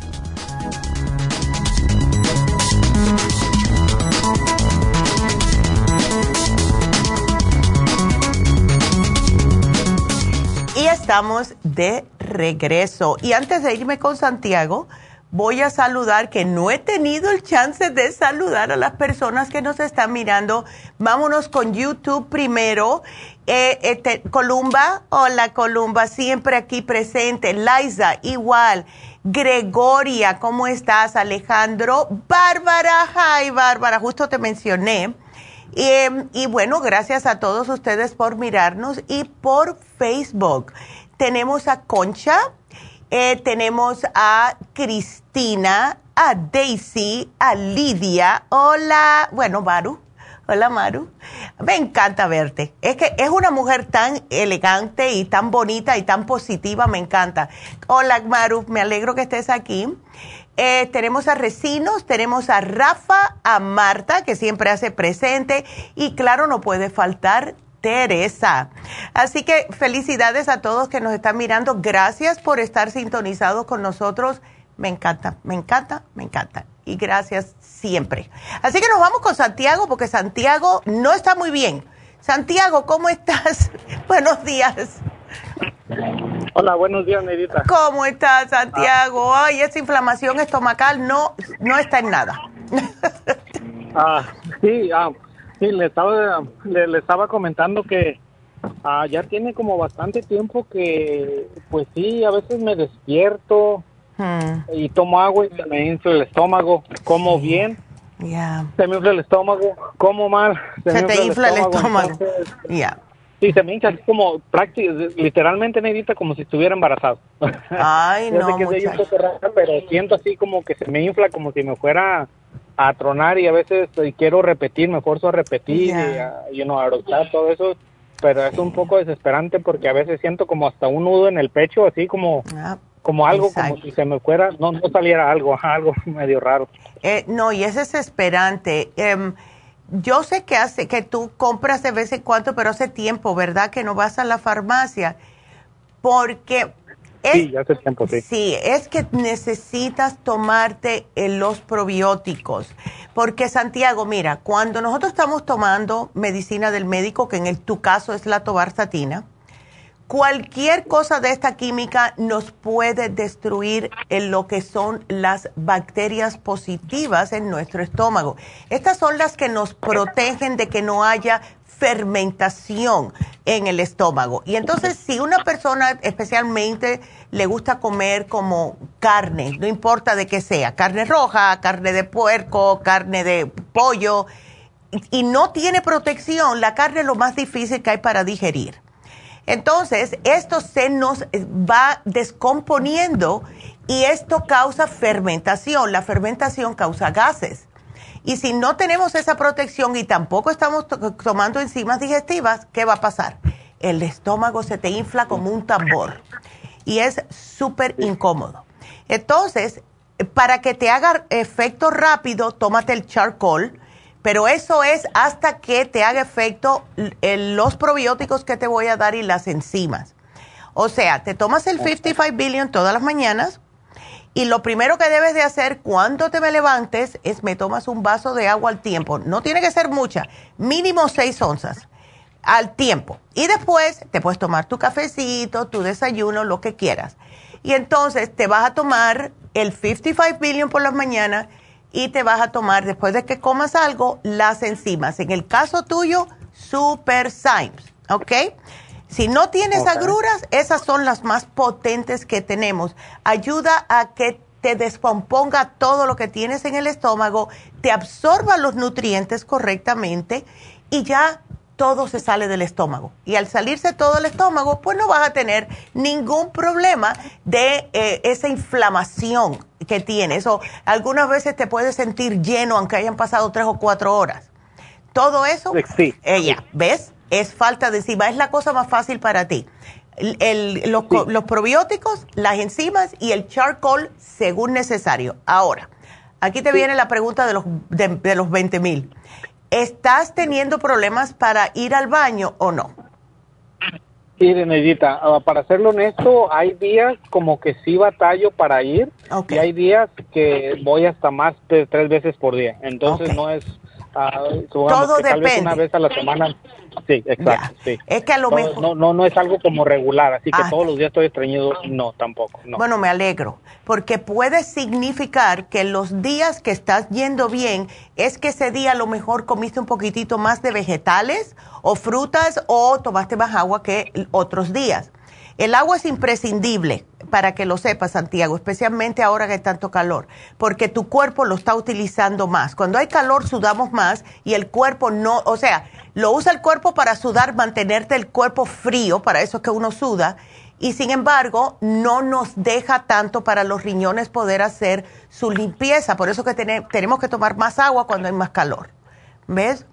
Y estamos de regreso. Y antes de irme con Santiago, voy a saludar, que no he tenido el chance de saludar a las personas que nos están mirando. Vámonos con YouTube primero. Eh, este, Columba, hola Columba, siempre aquí presente. Liza, igual. Gregoria, ¿cómo estás? Alejandro, Bárbara, hi Bárbara, justo te mencioné. Em, y bueno, gracias a todos ustedes por mirarnos y por Facebook. Tenemos a Concha, eh, tenemos a Cristina, a Daisy, a Lidia. Hola, bueno, Maru. Hola, Maru. Me encanta verte. Es que es una mujer tan elegante y tan bonita y tan positiva, me encanta. Hola, Maru, me alegro que estés aquí. Eh, tenemos a Recinos, tenemos a Rafa, a Marta, que siempre hace presente, y claro, no puede faltar Teresa. Así que felicidades a todos que nos están mirando. Gracias por estar sintonizados con nosotros. Me encanta, me encanta, me encanta. Y gracias siempre. Así que nos vamos con Santiago porque Santiago no está muy bien. Santiago, ¿cómo estás? Buenos días. Hola, buenos días, Nedita. ¿Cómo estás, Santiago? Ay, esa inflamación estomacal no, no está en nada. ah, sí, ah, Sí, le estaba, le, estaba comentando que ah, ya tiene como bastante tiempo que, pues sí, a veces me despierto hmm. y tomo agua y se me infla el estómago, como bien. Se me infla el estómago, como mal. Se, te infla el estómago. Ya. Sí, se me hincha así como prácticamente, literalmente necesita como si estuviera embarazado. Ay, no, que pero siento así como que se me infla como si me fuera a tronar y a veces quiero repetir, me esfuerzo a repetir y, no a todo eso, pero es un poco desesperante porque a veces siento como hasta un nudo en el pecho, así como ah, como algo como si se me fuera, no, no saliera algo, algo medio raro. Eh, no, y es desesperante. Em, yo sé que hace que tú compras de vez en cuando, pero hace tiempo, ¿verdad? Que no vas a la farmacia. Porque sí, hace tiempo, sí. Sí, es que necesitas tomarte eh, los probióticos. Porque, Santiago, mira, cuando nosotros estamos tomando medicina del médico, que en el, tu caso es la tobarsatina, cualquier cosa de esta química nos puede destruir en lo que son las bacterias positivas en nuestro estómago. Estas son las que nos protegen de que no haya fermentación en el estómago. Y entonces, si una persona especialmente le gusta comer como carne, no importa de qué sea, carne roja, carne de puerco, carne de pollo, y no tiene protección, la carne es lo más difícil que hay para digerir. Entonces, esto se nos va descomponiendo y esto causa fermentación. La fermentación causa gases. Y si no tenemos esa protección y tampoco estamos tomando enzimas digestivas, ¿qué va a pasar? El estómago se te infla como un tambor y es súper incómodo. Entonces, para que te haga efecto rápido, tómate el charcoal, pero eso es hasta que te haga efecto los probióticos que te voy a dar y las enzimas. O sea, te tomas el 55 billion todas las mañanas, y lo primero que debes de hacer cuando te me levantes es me tomas un vaso de agua al tiempo. No tiene que ser mucha, mínimo seis onzas al tiempo. Y después te puedes tomar tu cafecito, tu desayuno, lo que quieras. Y entonces te vas a tomar el 55 billion por las mañanas y te vas a tomar, después de que comas algo, las enzimas. En el caso tuyo, Super Symes, ¿ok? Si no tienes agruras, esas son las más potentes que tenemos. Ayuda a que te descomponga todo lo que tienes en el estómago, te absorba los nutrientes correctamente y ya todo se sale del estómago. Y al salirse todo el estómago, pues no vas a tener ningún problema de eh, esa inflamación que tienes. O algunas veces te puedes sentir lleno aunque hayan pasado tres o cuatro horas. Todo eso, sí. ella, ¿ves? Es falta de enzima. Es la cosa más fácil para ti los, probióticos, las enzimas y el charcoal según necesario. Ahora, aquí te viene la pregunta de los, de, los 20 mil. ¿Estás teniendo problemas para ir al baño o no? Sí, Renedita, ah, para serlo honesto, hay días como que sí batallo para ir y hay días que voy hasta más de tres veces por día. Entonces no es... Uh, Todo depende. Tal vez una vez a la semana Sí, exacto. Sí. Es que a lo mejor. No, no, no es algo como regular, así que ah. todos los días estoy estreñido. No, tampoco. Bueno, me alegro, porque puede significar que los días que estás yendo bien es que ese día a lo mejor comiste un poquitito más de vegetales o frutas o tomaste más agua que otros días. El agua es imprescindible para que lo sepas, Santiago, especialmente ahora que hay tanto calor, porque tu cuerpo lo está utilizando más. Cuando hay calor sudamos más y el cuerpo no, o sea, lo usa el cuerpo para sudar, mantenerte el cuerpo frío, para eso es que uno suda, y sin embargo no nos deja tanto para los riñones poder hacer su limpieza. Por eso que tenemos que tomar más agua cuando hay más calor. ¿Ves?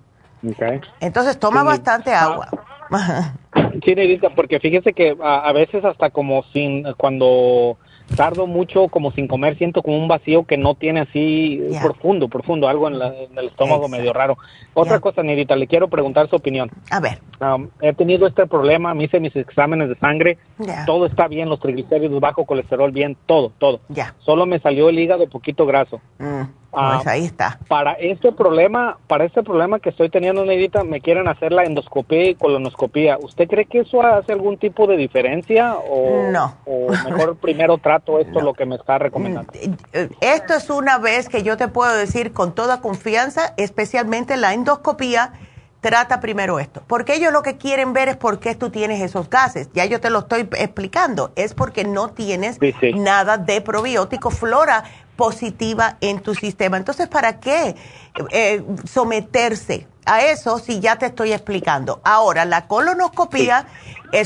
Entonces toma bastante agua. Sí, porque fíjese que a, veces hasta como sin, cuando tardo mucho como sin comer, siento como un vacío que no tiene así profundo, profundo, algo en, el estómago medio raro. Otra cosa, Nidita, le quiero preguntar su opinión. A ver. Um, he tenido este problema, me hice mis exámenes de sangre, todo está bien, los triglicéridos, bajo colesterol bien, todo, todo. Ya. Solo me salió el hígado poquito graso. Mm. Ah, pues ahí está. Para este problema, para este problema que estoy teniendo, Neidita, me quieren hacer la endoscopía y colonoscopía. ¿Usted cree que eso hace algún tipo de diferencia o, no. o mejor primero trato esto lo que me está recomendando? Mm, esto es una vez que yo te puedo decir con toda confianza, especialmente la endoscopía, trata primero esto. Porque ellos lo que quieren ver es por qué tú tienes esos gases. Ya yo te lo estoy explicando. Es porque no tienes nada de probiótico flora positiva en tu sistema. Entonces, ¿para qué eh, someterse a eso si ya te estoy explicando? Ahora, la colonoscopía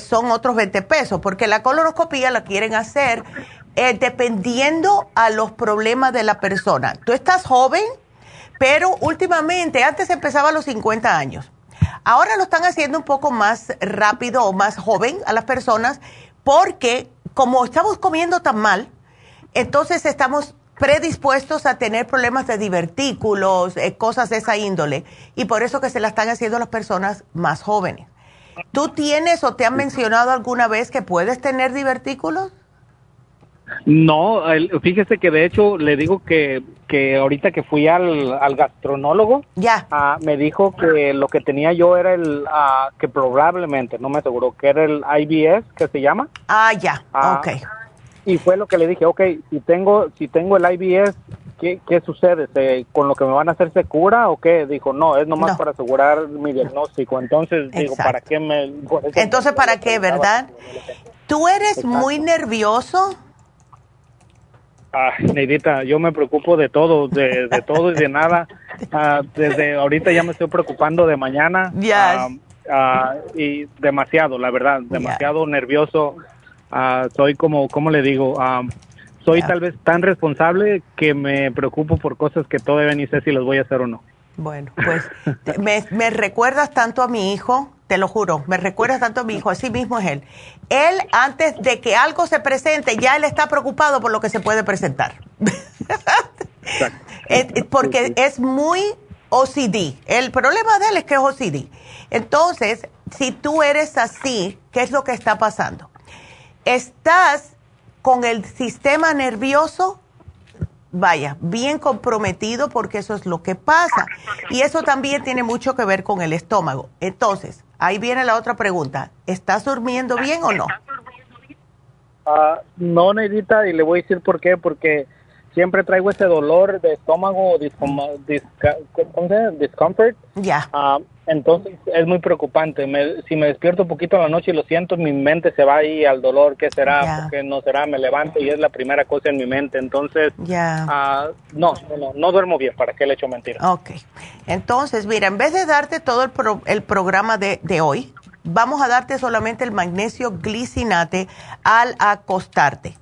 son otros 20 pesos, porque la colonoscopía la quieren hacer eh, dependiendo a los problemas de la persona. Tú estás joven, pero últimamente, antes empezaba a los 50 años. Ahora lo están haciendo un poco más rápido o más joven a las personas porque como estamos comiendo tan mal, entonces estamos predispuestos a tener problemas de divertículos, eh, cosas de esa índole, y por eso que se la están haciendo las personas más jóvenes. ¿Tú tienes o te han mencionado alguna vez que puedes tener divertículos? No, fíjese que de hecho le digo que, que ahorita que fui al, al gastronólogo, ya. Ah, me dijo que lo que tenía yo era el, uh, que probablemente, no me aseguró, que era el IBS, que se llama. Ah, ya, ah, ok y fue lo que le dije, ok, si tengo, si tengo el IBS, ¿qué, qué sucede? ¿Con lo que me van a hacer se cura o qué? Dijo, no, es nomás para asegurar mi diagnóstico. Entonces, digo, ¿para qué me...? Entonces, ¿para qué, verdad? ¿Tú eres muy nervioso? Ah, Neidita, yo me preocupo de todo, de, de todo y de nada. Ah, desde ahorita ya me estoy preocupando de mañana. ya ah, y demasiado, la verdad, demasiado nervioso. Ah, soy como, ¿cómo le digo? Ah, soy tal vez tan responsable que me preocupo por cosas que todavía ni sé si las voy a hacer o no. Bueno, pues me, me, recuerdas tanto a mi hijo, te lo juro, me recuerdas tanto a mi hijo, así mismo es él. Él, antes de que algo se presente, ya él está preocupado por lo que se puede presentar. Porque es muy OCD. El problema de él es que es OCD. Entonces, si tú eres así, ¿qué es lo que está pasando? estás con el sistema nervioso, vaya, bien comprometido porque eso es lo que pasa. Y eso también tiene mucho que ver con el estómago. Entonces, ahí viene la otra pregunta. ¿Estás durmiendo bien o no? Uh, no, Neidita, y le voy a decir por qué. Porque siempre traigo ese dolor de estómago, discomfort. Ya. Ah, entonces es muy preocupante. si me despierto un poquito en la noche y lo siento, mi mente se va ahí al dolor. ¿Qué será? ¿Qué no será? Me levanto y es la primera cosa en mi mente. Entonces, ya. no, no, no, duermo bien. ¿Para qué le echo mentira? Ok. Entonces, mira, en vez de darte todo el, el programa de, de hoy, vamos a darte solamente el magnesio glicinate al acostarte.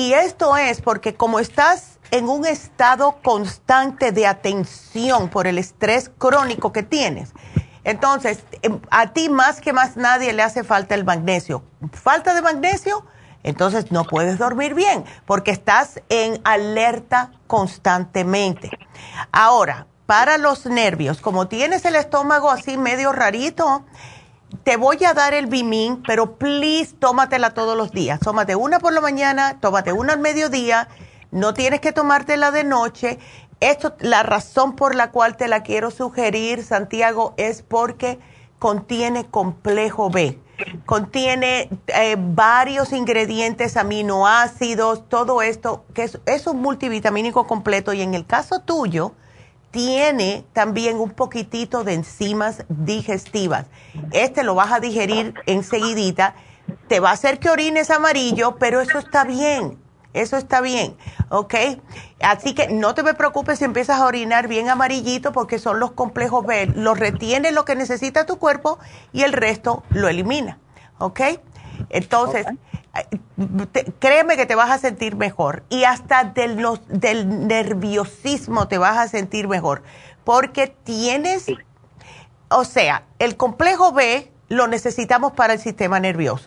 Y esto es porque como estás en un estado constante de atención por el estrés crónico que tienes, entonces em, a ti más que más nadie le hace falta el magnesio. Falta de magnesio, entonces no puedes dormir bien porque estás en alerta constantemente. Ahora, para los nervios, como tienes el estómago así medio rarito, te voy a dar el Bimin, pero please tómatela todos los días. Tómate una por la mañana, tómate una al mediodía, no tienes que tomártela de noche. Esto, la razón por la cual te la quiero sugerir, Santiago, es porque contiene complejo B. Contiene eh, varios ingredientes, aminoácidos, todo esto, que es, es un multivitamínico completo. Y en el caso tuyo, tiene también un poquitito de enzimas digestivas. Este lo vas a digerir enseguidita. Te va a hacer que orines amarillo, pero eso está bien. Eso está bien, ¿ok? Así que no te preocupes si empiezas a orinar bien amarillito porque son los complejos B. Lo retiene lo que necesita tu cuerpo y el resto lo elimina, ¿ok? Entonces, créeme que te vas a sentir mejor y hasta del, del nerviosismo te vas a sentir mejor porque tienes, o sea, el complejo B lo necesitamos para el sistema nervioso.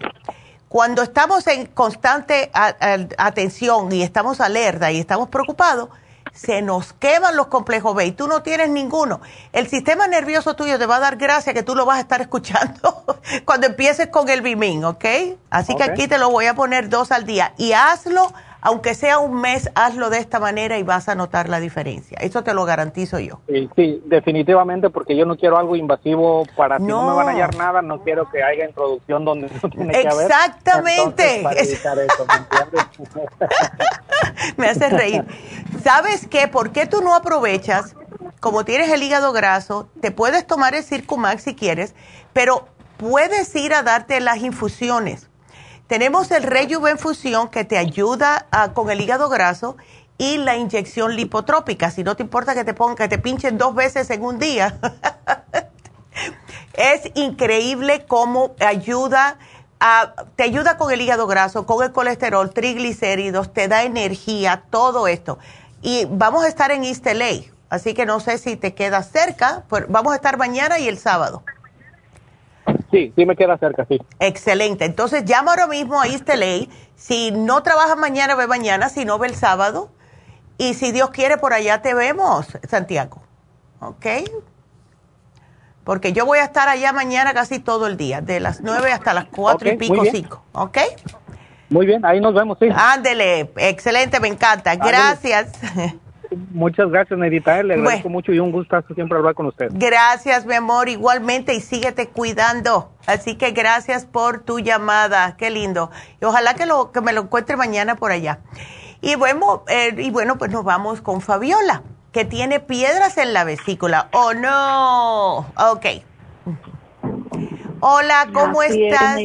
Cuando estamos en constante atención y estamos alerta y estamos preocupados, se nos queman los complejos B y tú no tienes ninguno. El sistema nervioso tuyo te va a dar gracia que tú lo vas a estar escuchando cuando empieces con el Bimin, ¿ok? Así que aquí te lo voy a poner dos al día y hazlo aunque sea un mes, hazlo de esta manera y vas a notar la diferencia. Eso te lo garantizo yo. Sí, definitivamente, porque yo no quiero algo invasivo para si no, me van a hallar nada, no quiero que haya introducción donde no tiene que haber. Exactamente. me hace reír. ¿Sabes qué? ¿Por qué tú no aprovechas? Como tienes el hígado graso, te puedes tomar el Circumax si quieres, pero puedes ir a darte las infusiones tenemos el Rejuvenfusión que te ayuda con el hígado graso y la inyección lipotrópica. Si no te importa que te pongan, que te pinchen dos veces en un día. es increíble cómo ayuda a, te ayuda con el hígado graso, con el colesterol, triglicéridos, te da energía, todo esto. Y vamos a estar en East LA, así que no sé si te queda cerca, pero vamos a estar mañana y el sábado. Sí, sí me queda cerca, sí. Excelente. Entonces llama ahora mismo a East Si no trabajas mañana, ve mañana. Si no, ve el sábado. Y si Dios quiere, por allá te vemos, Santiago. ¿Ok? Porque yo voy a estar allá mañana casi todo el día, de las nueve hasta las cuatro y pico, cinco. ¿Ok? Muy bien, ahí nos vemos, sí. Ándele, excelente, me encanta. Gracias. Muchas gracias, Nedita. Le agradezco mucho y un gustazo siempre hablar con usted. Gracias, mi amor, igualmente, y síguete cuidando. Así que gracias por tu llamada. Qué lindo. Y ojalá que, lo, que me lo encuentre mañana por allá. Y bueno, eh, y bueno, pues nos vamos con Fabiola, que tiene piedras en la vesícula. Oh, no. Ok. Hola, ¿cómo estás?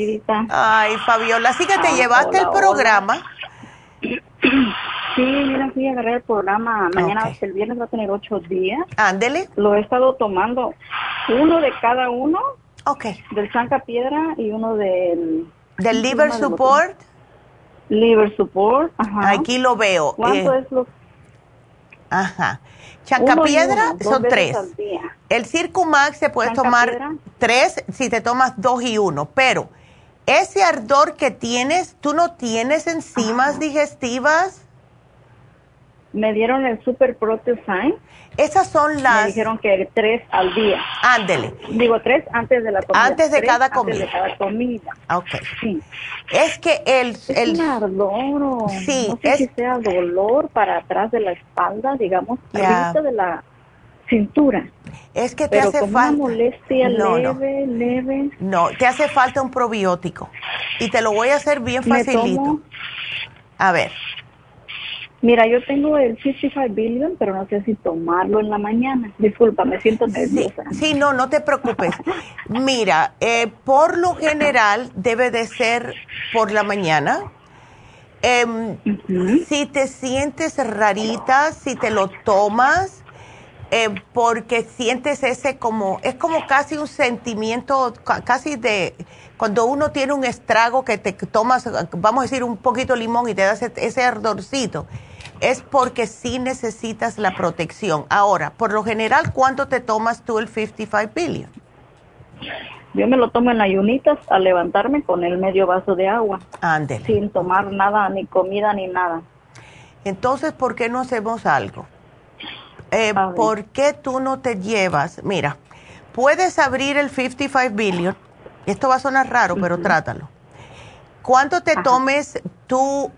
Ay, Fabiola, sí que te llevaste el programa. Sí, mira, sí, agarré el programa. Mañana, el viernes va a tener ocho días. Ándele. Lo he estado tomando uno de cada uno. Ok. Del Chanca Piedra y uno del... ¿Del Liver Support? Liver Support, ajá. Aquí lo veo. ¿Cuánto eh, es lo...? Ajá. Chancapiedra son tres. El Circumax se puede tomar tres si te tomas dos y uno, pero ese ardor que tienes, ¿tú no tienes enzimas digestivas? Me dieron el Super Protein. Esas son las... Me dijeron que tres al día. Ándele. Digo, tres antes de la comida. Antes de cada comida. Antes de cada comida. Ok. Sí. Es que el... Es el un ardor. Sí. No sé si sea dolor para atrás de la espalda, digamos, yeah. de la cintura. Es que te hace falta. Una molestia leve, no. leve. No, te hace falta un probiótico. Y te lo voy a hacer bien facilito. A ver, Mira, yo tengo el 55 billion, pero no sé si tomarlo en la mañana. Disculpa, me siento nerviosa. Sí, no, no te preocupes. Mira, eh, por lo general debe de ser por la mañana. Em, si te sientes rarita, si te lo tomas, eh, porque sientes ese como, es como casi un sentimiento, casi de, cuando uno tiene un estrago que te tomas, vamos a decir, un poquito de limón y te das ese ardorcito es porque sí necesitas la protección. Ahora, por lo general, ¿cuánto te tomas tú el 55 billion? Yo me lo tomo en ayunitas al levantarme con el medio vaso de agua. Ándele. Sin tomar nada, ni comida, ni nada. Entonces, ¿por qué no hacemos algo? Eh, ¿Por qué tú no te llevas? Mira, puedes abrir el 55 billion. Esto va a sonar raro, pero trátalo. ¿Cuánto te tomes tú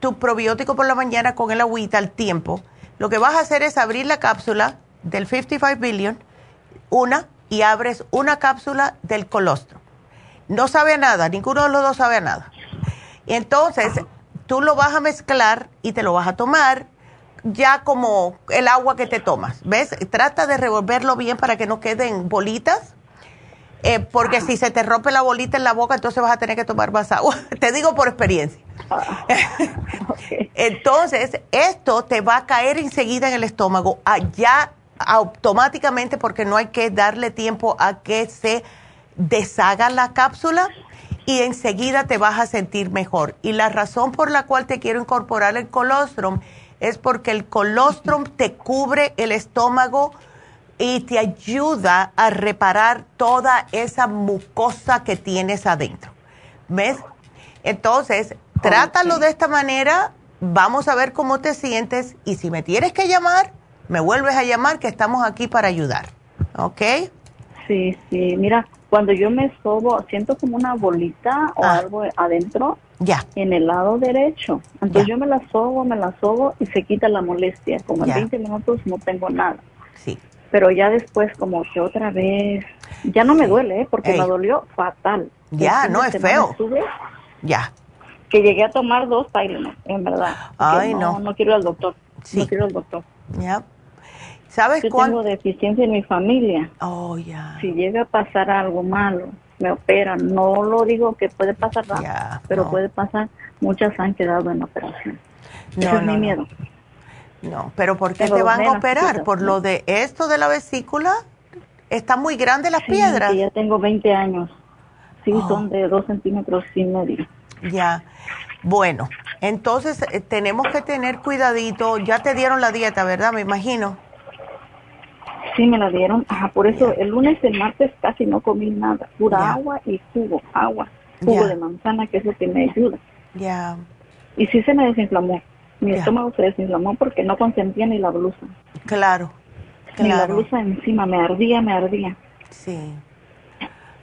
tu probiótico por la mañana con el agüita al tiempo, lo que vas a hacer es abrir la cápsula del 55 billion, una, y abres una cápsula del colostro. No sabe a nada, ninguno de los dos sabe a nada. Y entonces tú lo vas a mezclar y te lo vas a tomar ya como el agua que te tomas. ¿Ves? Trata de revolverlo bien para que no queden bolitas. Eh, porque si se te rompe la bolita en la boca, entonces vas a tener que tomar más agua. te digo por experiencia. Entonces, esto te va a caer enseguida en el estómago, allá automáticamente porque no hay que darle tiempo a que se deshaga la cápsula y enseguida te vas a sentir mejor. Y la razón por la cual te quiero incorporar el colostrum es porque el colostrum te cubre el estómago y te ayuda a reparar toda esa mucosa que tienes adentro. ¿Ves? Entonces, Trátalo de esta manera, vamos a ver cómo te sientes y si me tienes que llamar, me vuelves a llamar que estamos aquí para ayudar. ¿Ok? Sí, sí, mira, cuando yo me sobo, siento como una bolita o ah. algo adentro. Ya. En el lado derecho. Entonces yo me la sobo, me la sobo y se quita la molestia. Como en 20 minutos no tengo nada. Sí. Pero ya después como que otra vez, ya no me duele, ¿eh? porque me dolió fatal. Ya, no es feo. ya que llegué a tomar dos Tylenol, en verdad. Ay, no, no. quiero ir al doctor. Sí. No quiero al doctor. Ya. ¿Sabes Yo tengo deficiencia en mi familia. Oh, ya. Si llega a pasar algo malo, me operan. No lo digo que puede pasar nada, pero puede pasar. Muchas han quedado en operación. No, es mi miedo. No, pero ¿por qué te van a operar? ¿Por lo de esto de la vesícula? ¿Están muy grandes las piedras? Sí, ya tengo 20 años. Sí, oh. son de 2 centímetros y medio. Ya. Bueno, entonces eh, tenemos que tener cuidadito. Ya te dieron la dieta, ¿verdad? Me imagino. Sí, me la dieron. Ajá, por eso el lunes y el martes casi no comí nada. Pura agua y jugo, agua. Jugo de manzana, que es lo que me ayuda. Ya. Y sí se me desinflamó. Mi estómago se desinflamó porque no consentía ni la blusa. Claro. claro. Ni la blusa encima, me ardía, me ardía. Sí.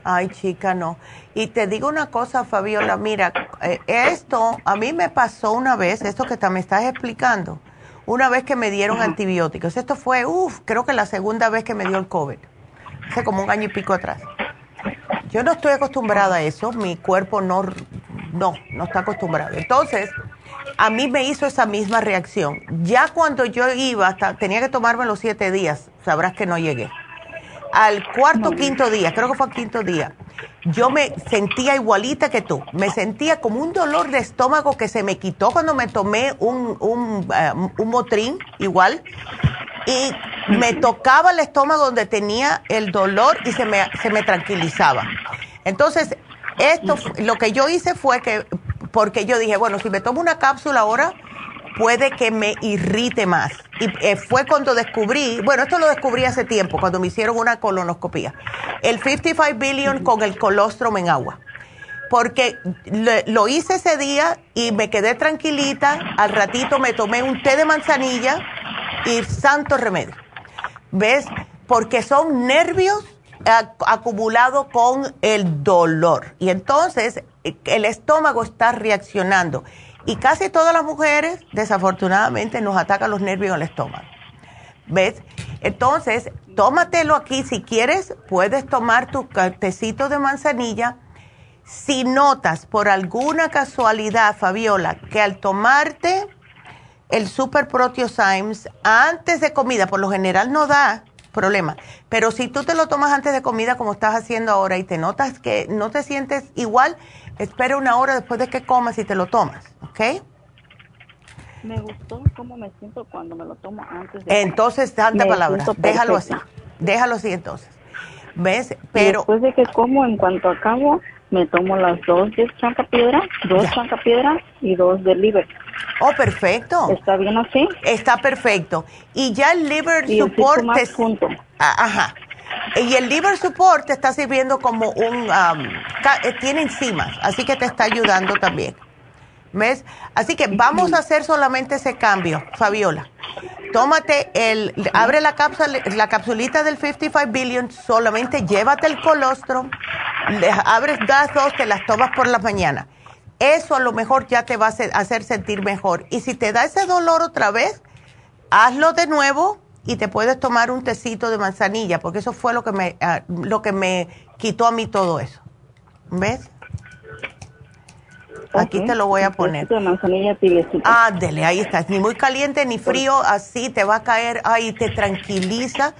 Ay, chica, no. Y te digo una cosa, Fabiola, mira, eh, esto a mí me pasó una vez, esto que te me estás explicando, una vez que me dieron antibióticos. Esto fue, uff, creo que la segunda vez que me dio el COVID, hace como un año y pico atrás. Yo no estoy acostumbrada a eso, mi cuerpo no, no, no está acostumbrado. Entonces, a mí me hizo esa misma reacción. Ya cuando yo iba, hasta, tenía que tomarme los siete días, sabrás que no llegué al cuarto quinto día, creo que fue al quinto día, yo me sentía igualita que tú. Me sentía como un dolor de estómago que se me quitó cuando me tomé un, un, eh, un motrín, igual. Y me tocaba el estómago donde tenía el dolor y se me, se me tranquilizaba. Entonces, esto, lo que yo hice fue que, porque yo dije, bueno, si me tomo una cápsula ahora, puede que me irrite más. Y eh, fue cuando descubrí, bueno, esto lo descubrí hace tiempo, cuando me hicieron una colonoscopia, el 55 billion con el colostrum en agua. Porque lo hice ese día y me quedé tranquilita, al ratito me tomé un té de manzanilla y santo remedio. ¿Ves? Porque son nervios acumulados con el dolor. Y entonces eh, el estómago está reaccionando y casi todas las mujeres, desafortunadamente, nos atacan los nervios en el estómago. ¿Ves? Entonces, tómatelo aquí. Si quieres, puedes tomar tu tecito de manzanilla. Si notas por alguna casualidad, Fabiola, que al tomarte el Super Proteosymes antes de comida. Por lo general no da problema. Pero si tú te lo tomas antes de comida, como estás haciendo ahora, y te notas que no te sientes igual, espera una hora después de que comas y te lo tomas, ¿ok? Me gustó cómo me siento cuando me lo tomo antes de Entonces, tanta palabra, déjalo así, déjalo así entonces. ¿Ves? Pero... después de que como, en cuanto acabo, me tomo las dos de chancapiedra, dos chancapiedra y dos de liver. Oh, perfecto. ¿Está bien así? Está perfecto. Y ya el liver support... te... junto. Ah, ajá. Y el liver support te está sirviendo como un... Eh, tiene enzimas, así que te está ayudando también. ¿Ves? Así que vamos a hacer solamente ese cambio, Fabiola. Tómate el, abre la cápsula, la capsulita del 55 billion, solamente llévate el colostrum, abres das dos, te las tomas por la mañana. Eso a lo mejor ya te va a hacer sentir mejor. Y si te da ese dolor otra vez, hazlo de nuevo y te puedes tomar un tecito de manzanilla, porque eso fue lo que me, ah, lo que me quitó a mí todo eso. ¿Ves? Aquí te lo voy a poner. Manzanilla Ah, dele, ahí está. Ni muy caliente ni frío, así te va a caer, ahí te tranquiliza.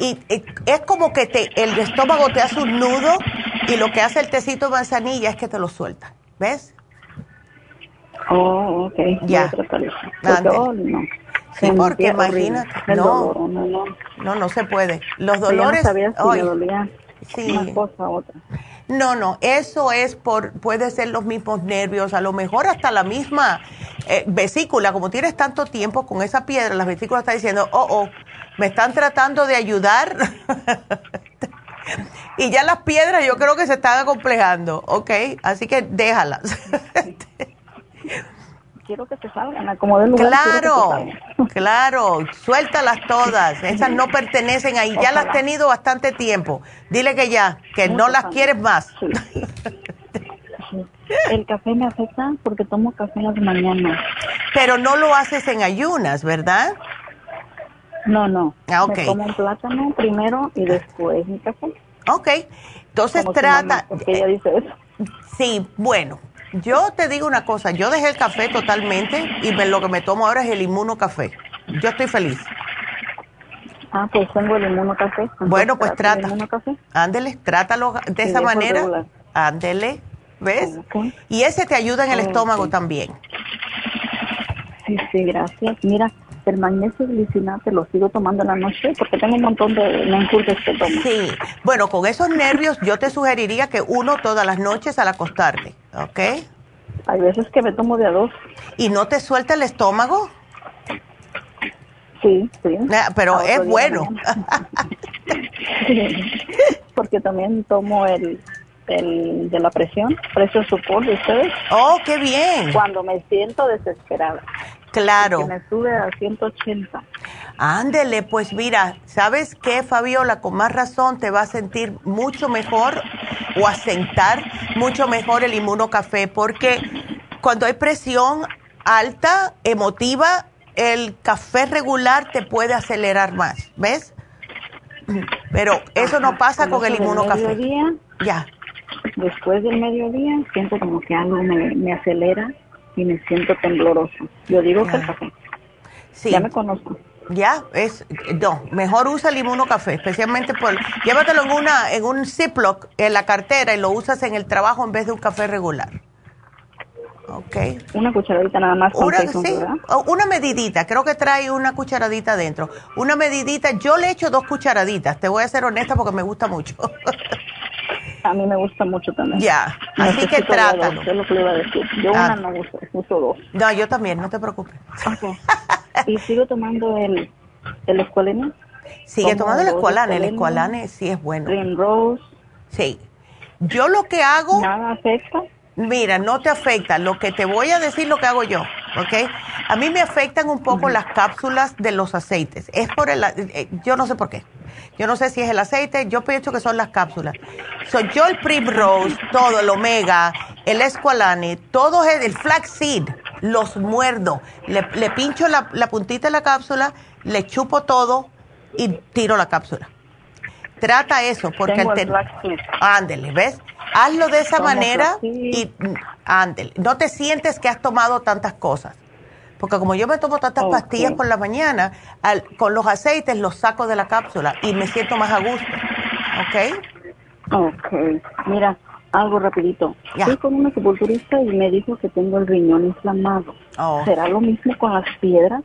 Y, es como que te, el estómago te hace un nudo y lo que hace el tecito de manzanilla es que te lo suelta. ¿Ves? Oh, ok. Ya. no. Sí, porque imagínate. No, no, no, no. No, se puede. Los dolores. No dolía sí. una cosa otra. No, no, eso es por, puede ser los mismos nervios, a lo mejor hasta la misma eh, vesícula, como tienes tanto tiempo con esa piedra, las vesículas están diciendo, oh, oh, me están tratando de ayudar. y ya las piedras yo creo que se están acomplejando, ¿ok? Así que déjalas. quiero que se salgan, acomodar lugar. Claro, claro, suéltalas todas. Esas no pertenecen ahí. Ya las has tenido bastante tiempo. Dile que ya, que no las quieres más. El café me afecta porque tomo café en las mañanas. Pero no lo haces en ayunas, ¿verdad? No, no. Ah, ok. Me tomo un plátano primero y después mi café. Ok. Entonces trata. porque ella dice eso. Sí, bueno, yo te digo una cosa, yo dejé el café totalmente y lo que me tomo ahora es el inmunocafé. Yo estoy feliz. Ah, pues tengo el inmunocafé. Bueno, pues trata. Ándele, trátalo de esa manera. Ándele, ¿ves? Y ese te ayuda en el estómago también. Sí, sí, gracias. Mira, el magnesio glicinate lo sigo tomando en la noche porque tengo un montón de menjurjes que tomo. Sí, bueno, con esos nervios yo te sugeriría que uno todas las noches al acostarte, ¿ok? Hay veces que me tomo de a dos. ¿Y no te suelta el estómago? Sí, sí. Ah, pero es bueno. porque también tomo el, el de la presión, precio support de ustedes. Oh, qué bien. Cuando me siento desesperada. Claro. Que me sube a 180. Ándele, pues mira, ¿sabes qué, Fabiola? Con más razón te va a sentir mucho mejor o a sentar mucho mejor el inmunocafé, porque cuando hay presión alta, emotiva, el café regular te puede acelerar más, ¿ves? Pero eso no pasa con el inmunocafé. Ya. Después del mediodía siento como que algo me, me acelera y me siento tembloroso. Yo digo que el café. Sí. Ya me conozco. Ya, es, no, mejor usa el café, especialmente por, llévatelo en una, en un Ziploc en la cartera y lo usas en el trabajo en vez de un café regular. Ok. Una cucharadita nada más. Una, sí, una medidita, creo que trae una cucharadita dentro. Una medidita, yo le echo dos cucharaditas, te voy a ser honesta porque me gusta mucho. A mí me gusta mucho también. Ya, así que trátalo. Yo lo que le iba a decir. Yo una ah. no uso, uso dos. No, yo también, no te preocupes. ¿Y sigo tomando el, el escualene? Sigue tomando el escualane, el escualane sí es bueno. Green Rose. Sí. Yo lo que hago... ¿Nada afecta? Mira, no te afecta. Lo que te voy a decir lo que hago yo, ¿ok? A mí me afectan un poco las cápsulas de los aceites. Es por el... Eh, yo no sé por qué. Yo no sé si es el aceite, yo pienso que son las cápsulas. Soy yo el Primrose, todo, el Omega, el Esqualane, todo es el Flaxseed, los muerdo. Le, pincho la, puntita de la cápsula, le chupo todo y tiro la cápsula. Trata eso, porque... el Ándele, ¿ves? Hazlo de esa manera y ándele. No te sientes que has tomado tantas cosas. Porque como yo me tomo tantas pastillas por la mañana, con los aceites los saco de la cápsula y me siento más a gusto. ¿Ok? Ok. Mira, algo rapidito. Fui con una sepulturista y me dijo que tengo el riñón inflamado. Oh. ¿Será lo mismo con las piedras?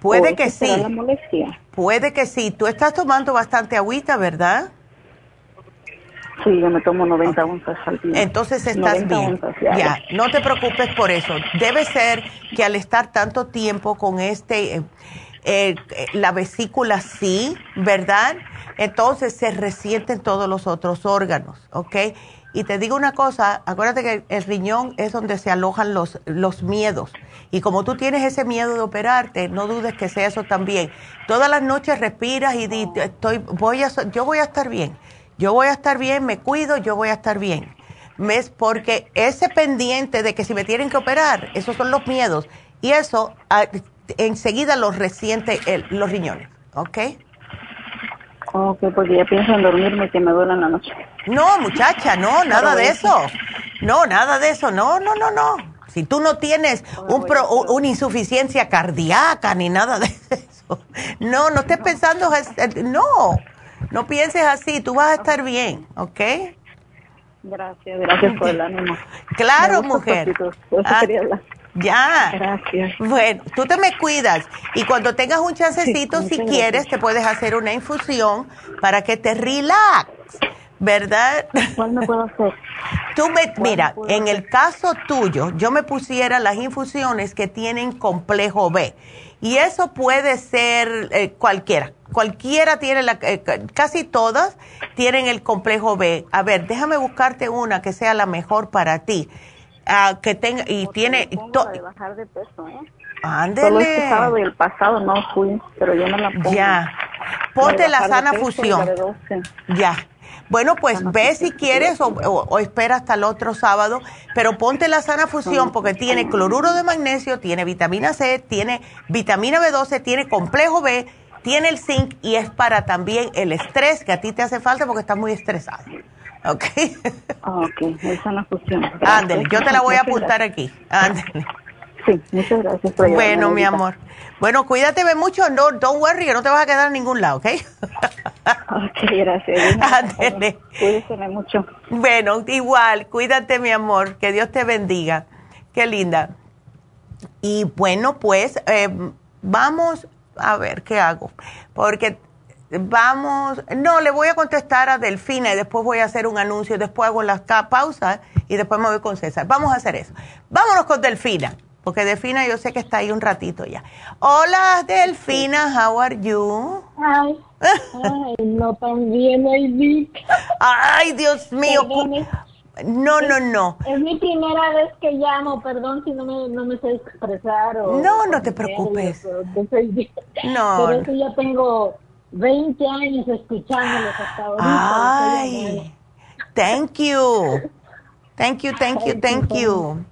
Puede que sí. La molestia? Puede que sí. Tú estás tomando bastante agüita, ¿verdad? Sí, yo me tomo 90 onzas al día. Entonces estás bien. ya. no te preocupes por eso. Debe ser que al estar tanto tiempo con este, eh, eh, la vesícula sí, ¿verdad? Entonces se resienten todos los otros órganos, ¿ok? Y te digo una cosa, acuérdate que el riñón es donde se alojan los, los miedos. Y como tú tienes ese miedo de operarte, no dudes que sea eso también. Todas las noches respiras y dices, estoy, voy a, yo voy a estar bien yo voy a estar bien, me cuido, yo voy a estar bien. ¿Ves? Porque ese pendiente de que si me tienen que operar, esos son los miedos. Y eso ah, enseguida los resiente los riñones. ¿Ok? Ok, porque ya pienso en dormirme que me duele la noche. No, muchacha, no, nada de eso. No, nada de eso. No, no, no, no. Si tú no tienes un una insuficiencia cardíaca ni nada de eso. No, no estés pensando. No. No pienses así, tú vas a estar bien, ¿ok? Gracias, gracias por el ánimo. Claro, mujer. Ah, ya. Gracias. Bueno, tú te me cuidas y cuando tengas un chancecito, si quieres, te puedes hacer una infusión para que te relax, ¿verdad? ¿Cuál me puedo hacer? Tú me, mira, en el caso tuyo, yo me pusiera las infusiones que tienen complejo B y eso puede ser eh, cualquiera. Cualquiera tiene, la, eh, casi todas tienen el complejo B. A ver, déjame buscarte una que sea la mejor para ti. Uh, que tenga y tiene de bajar de peso, ¿eh? Ándele. Solo este sábado y el pasado no fui, pero yo no la pongo. Ya. Ponte la sana fusión. Ya. Bueno, pues ve si quieres o, espera hasta el otro sábado, pero ponte la sana fusión porque tiene cloruro de magnesio, tiene vitamina C, tiene vitamina B12, tiene complejo B, tiene el zinc y es para también el estrés que a ti te hace falta porque estás muy estresado. ¿Ok? ok, esa sana fusión. Ándale, yo te la voy a apuntar aquí. Ándale. Sí, muchas gracias por Bueno, mi amor. Bueno, cuídate mucho, no, don't worry, que no te vas a quedar en ningún lado, ¿ok? ok, gracias. Cuídate mucho. Bueno, igual, cuídate, mi amor, que Dios te bendiga. Qué linda. Y bueno, pues eh, vamos a ver qué hago, porque vamos, no, le voy a contestar a Delfina y después voy a hacer un anuncio, después hago la pausa y después me voy con César. Vamos a hacer eso. Vámonos con Delfina porque Delfina yo sé que está ahí un ratito ya. Hola Delfina, how are you? Ay, ay no tan bien, Ay, Ay, Dios mío. No, no, no. Es mi primera vez que llamo, perdón si no me, no me sé expresar. O, no, no te preocupes. no. Pero eso ya tengo 20 años escuchándolos hasta ahorita. Ay, thank you. Thank you, thank you, thank you.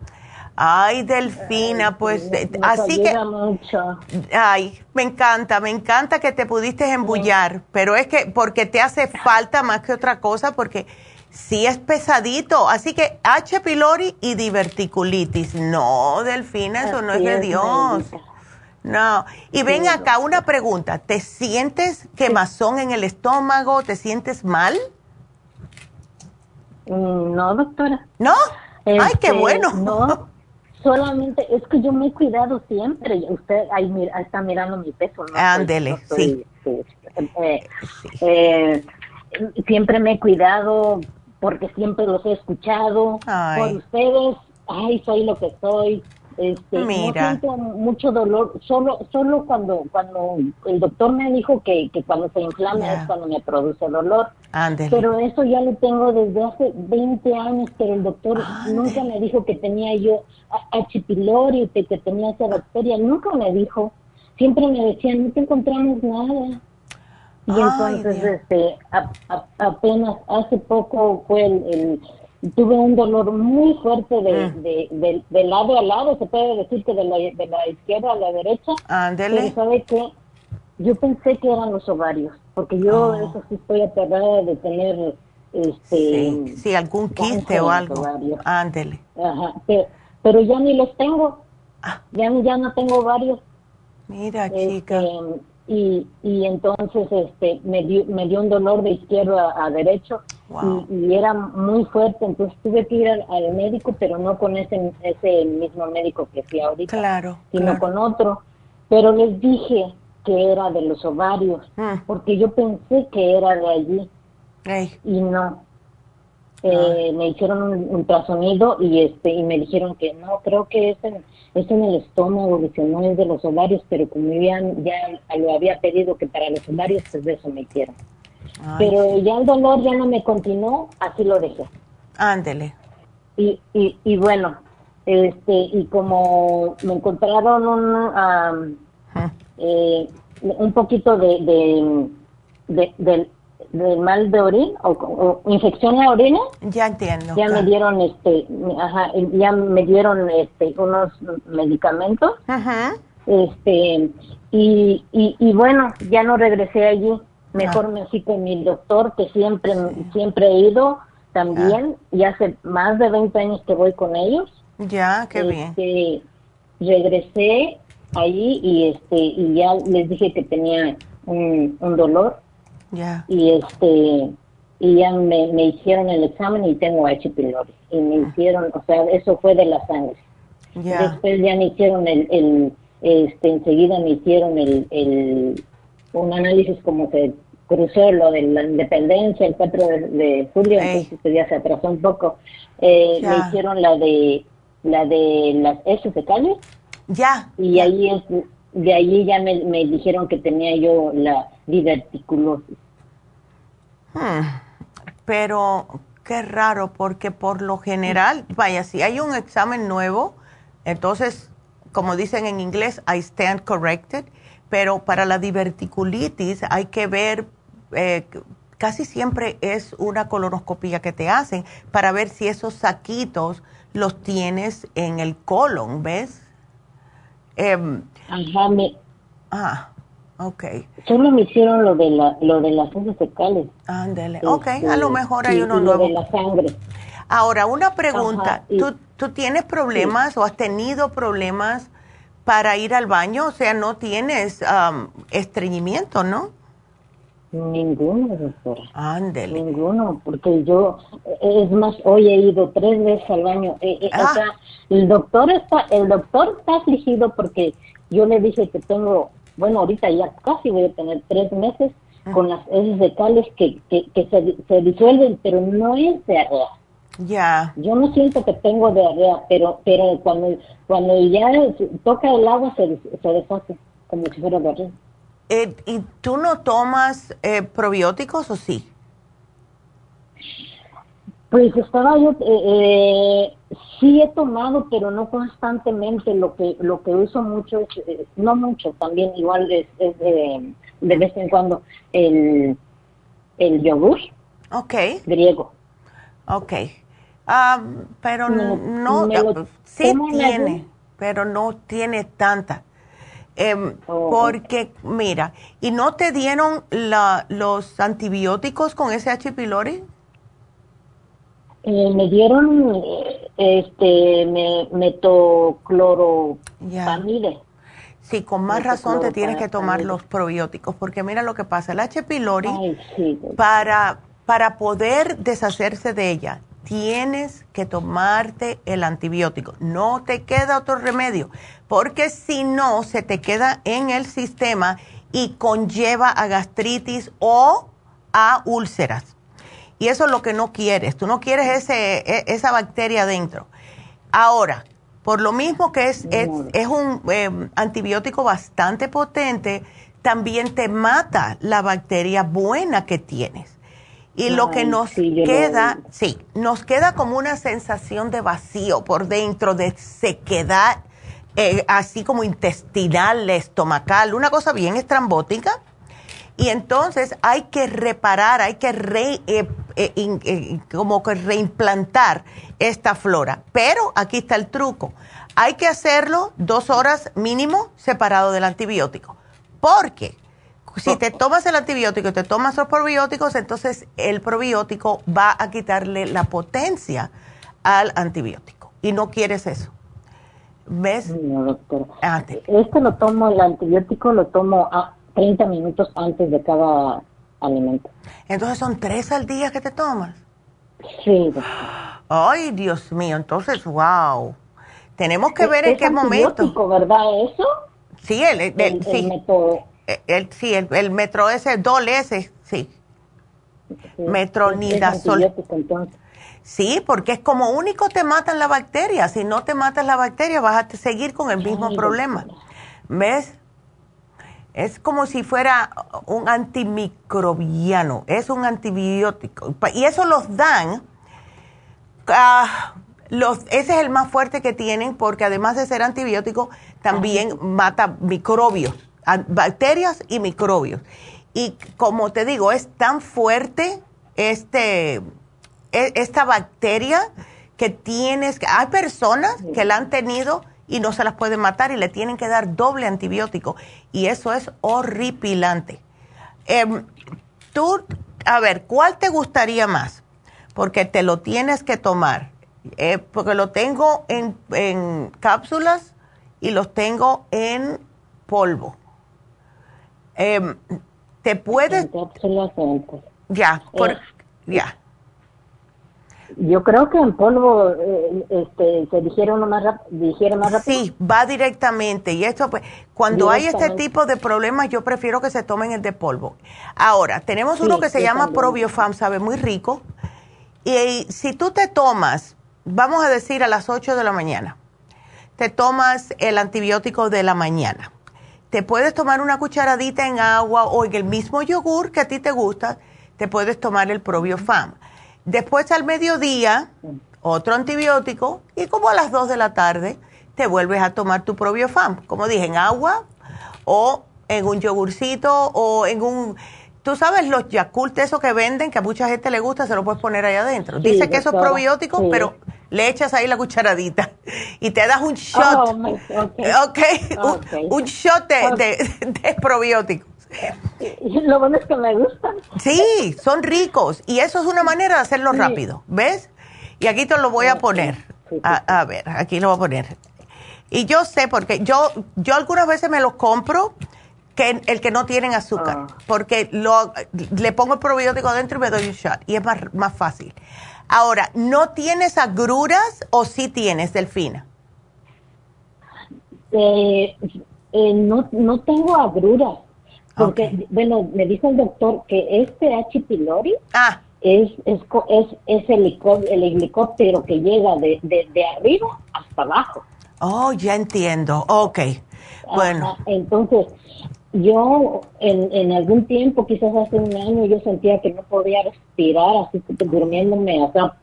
Ay, Delfina, pues así que... Mucho. Ay, me encanta, me encanta que te pudiste embullar, pero es que porque te hace falta más que otra cosa, porque sí es pesadito. Así que H. pylori y diverticulitis. No, Delfina, eso no es de Dios. No. Y ven acá, una pregunta. ¿Te sientes quemazón en el estómago? ¿Te sientes mal? Mm, no, doctora. ¿No? Ay, qué este, bueno. No. Solamente es que yo me he cuidado siempre. Usted ahí está mirando mi peso, ¿no? Ándele, sí. Eh, eh, siempre me he cuidado porque siempre los he escuchado. Por ustedes, ay, soy lo que soy. Este, No siento mucho dolor, solo solo cuando cuando el doctor me dijo que, que cuando se inflama es cuando me produce dolor. Pero eso ya lo tengo desde hace 20 años, pero el doctor nunca me dijo que tenía yo H. pylori, que, que tenía esa bacteria, nunca me dijo. Siempre me decían, no te encontramos nada. Y entonces, este, apenas hace poco fue el tuve un dolor muy fuerte de, mm. de, de, lado a lado, se puede decir que de la, de la izquierda a la derecha. Ándele. Pero ¿sabe qué? Yo pensé que eran los ovarios, porque yo oh. eso sí estoy aterrada de tener este sí, algún quiste o algo. Ándele. Ajá, pero, pero, ya ni los tengo. ah. ya, ya no tengo varios. Mira, chica. Este, y, y entonces este me dio, me dio un dolor de izquierdo a, derecho y, era muy fuerte, entonces tuve que ir al, médico, pero no con ese, ese mismo médico que fui ahorita, claro, sino con otro. Pero les dije que era de los ovarios, mm. porque yo pensé que era de allí y no. Eh, me hicieron un ultrasonido y este y me dijeron que no, creo que es en, es en el estómago, que no es de los ovarios, pero como ya, ya lo había pedido que para los ovarios, pues de eso me hicieron. Pero ya el dolor ya no me continuó, así lo dejé. Ándele. Y, y, y bueno, este y como me encontraron un, eh, un poquito de, de, de, de mal de orina o, infección en la orina ya entiendo ya me dieron este ajá, ya me dieron este unos medicamentos ajá. este y, y, y, bueno ya no regresé allí mejor me fui con mi doctor que siempre siempre he ido también y hace más de 20 años que voy con ellos ya qué bien este, regresé allí y este y ya les dije que tenía un, un dolor y este y ya me, me, hicieron el examen y tengo H. pylori. Y me ah. hicieron, o sea, eso fue de la sangre. Después ya me hicieron el, el, este, enseguida me hicieron el, el, un análisis como que cruzó lo de la independencia el 4 de, julio, entonces pues ya se atrasó un poco. Eh, me hicieron la de la de las heces fecales. Ya. Y ahí es, de ahí ya me, me dijeron que tenía yo la diverticulosis. Hmm. Pero qué raro, porque por lo general, vaya, si hay un examen nuevo, entonces, como dicen en inglés, I stand corrected, pero para la diverticulitis hay que ver, eh, casi siempre es una colonoscopia que te hacen para ver si esos saquitos los tienes en el colon, ¿ves? Eh, Ajá, me... Ah. Ok. Solo me hicieron lo de, la, lo de las heces fecales. Ándale. Ok, a lo este, mejor hay uno nuevo. de la sangre. Ahora, una pregunta. ¿Tú, ¿Tú, tienes problemas o has tenido problemas para ir al baño? O sea, no tienes estreñimiento, ¿no? Ninguno, doctora. Ándele. Ninguno, porque yo, es más, hoy he ido tres veces al baño. Eh, eh, o ah. sea, el doctor está, el doctor está afligido porque yo le dije que tengo bueno, ahorita ya casi voy a tener tres meses ah. con las heces fecales que, que, que se, se, disuelven, pero no es diarrea. Ya. Yo no siento que tengo diarrea, pero pero cuando cuando ya toca el agua se, se deshace como si fuera diarrea. Eh, ¿Y tú no tomas eh, probióticos o sí? Pues estaba yo, eh, eh, sí he tomado, pero no constantemente. Lo que lo que uso mucho es, eh, no mucho, también igual es, de, vez en cuando el, el yogur. Ok. Griego. Ok. Ah, pero no, sí tiene, pero no tiene tanta. Em, oh, porque, mira, ¿y no te dieron la, los antibióticos con ese H. pylori? Eh, me dieron este me, metocloropamide. Sí, con más razón te tienes que tomar los probióticos, porque mira lo que pasa, el H. pylori, para, para poder deshacerse de ella, tienes que tomarte el antibiótico. No te queda otro remedio, porque si no, se te queda en el sistema y conlleva a gastritis o a úlceras. Y eso es lo que no quieres. Tú no quieres ese, e, esa bacteria dentro. Ahora, por lo mismo que es, es, un em, antibiótico bastante potente, también te mata la bacteria buena que tienes. Y lo que nos queda, sí, nos queda como una sensación de vacío por dentro, de sequedad, eh, así como intestinal, estomacal, una cosa bien estrambótica y entonces hay que reparar, hay que re, eh, eh, eh, como que reimplantar esta flora. Pero aquí está el truco. Hay que hacerlo dos horas mínimo separado del antibiótico. Porque si te tomas el antibiótico y te tomas los probióticos, entonces el probiótico va a quitarle la potencia al antibiótico. Y no quieres eso. ¿Ves? No, doctora. Ah, este lo tomo, el antibiótico lo tomo a 30 minutos antes de cada alimento. Entonces son tres al día que te tomas. Sí, doctora. Ay, Dios mío, entonces, wow. Tenemos que ver en qué momento. ¿verdad eso? Sí, el, el, el, sí. Metro, el, sí, el, el metro ese, dol ese, sí. Metronidazol. Sí, porque es como único te matan la bacteria. Si no te matas la bacteria, vas a seguir con el mismo problema. ¿Ves? Es como si fuera un antimicrobiano, es un antibiótico. Y eso los dan, ah, los, ese es el más fuerte que tienen porque además de ser antibiótico, también mata microbios, bacterias y microbios. Y como te digo, es tan fuerte este, e, esta bacteria que tienes, hay personas que la han tenido y no se las pueden matar y le tienen que dar doble antibiótico. Y eso es horripilante. Em, tú, a ver, ¿cuál te gustaría más? Porque te lo tienes que tomar. Eh, porque lo tengo en, en, cápsulas y los tengo en polvo. Em, te puedes... Ya, por, eh, ya. Yo creo que en polvo eh, este, se dijeron más, dijeron más rápido. Sí, va directamente. Y esto, pues, cuando hay este tipo de problemas, yo prefiero que se tomen el de polvo. Ahora, tenemos uno que se llama Probiofam, sabe muy rico. Y, si tú te tomas, vamos a decir a las 8 de la mañana, te tomas el antibiótico de la mañana. Te puedes tomar una cucharadita en agua o en el mismo yogur que a ti te gusta, te puedes tomar el Probiofam Después al mediodía, otro antibiótico y como a las 2 de la tarde te vuelves a tomar tu probiofam, como dije, en agua o en un yogurcito o en un... Tú sabes los Yakult, eso que venden, que a mucha gente le gusta, se lo puedes poner ahí adentro. Dice que eso es probiótico, pero le echas ahí la cucharadita y te das un shot. Oh, okay. Un, shot de, de probiótico. Lo bueno es que me gustan. Sí, son ricos. Y eso es una manera de hacerlo rápido, ¿ves? Y aquí te lo voy a poner. A, ver, aquí lo voy a poner. Y yo sé, porque yo, yo algunas veces me los compro, que el que no tienen azúcar, ah. porque lo, le pongo el probiótico adentro y me doy un shot. Y es más, más fácil. Ahora, ¿no tienes agruras o sí tienes, Delfina? Eh, eh, no, no tengo agruras. Porque, bueno, me dijo el doctor que este H. pylori ah. es, es, es, el, helicóptero que llega de, de, arriba hasta abajo. Oh, ya entiendo. Ok. Bueno. entonces, yo en, en algún tiempo, quizás hace un año, yo sentía que no podía respirar, así que durmiéndome, o sea,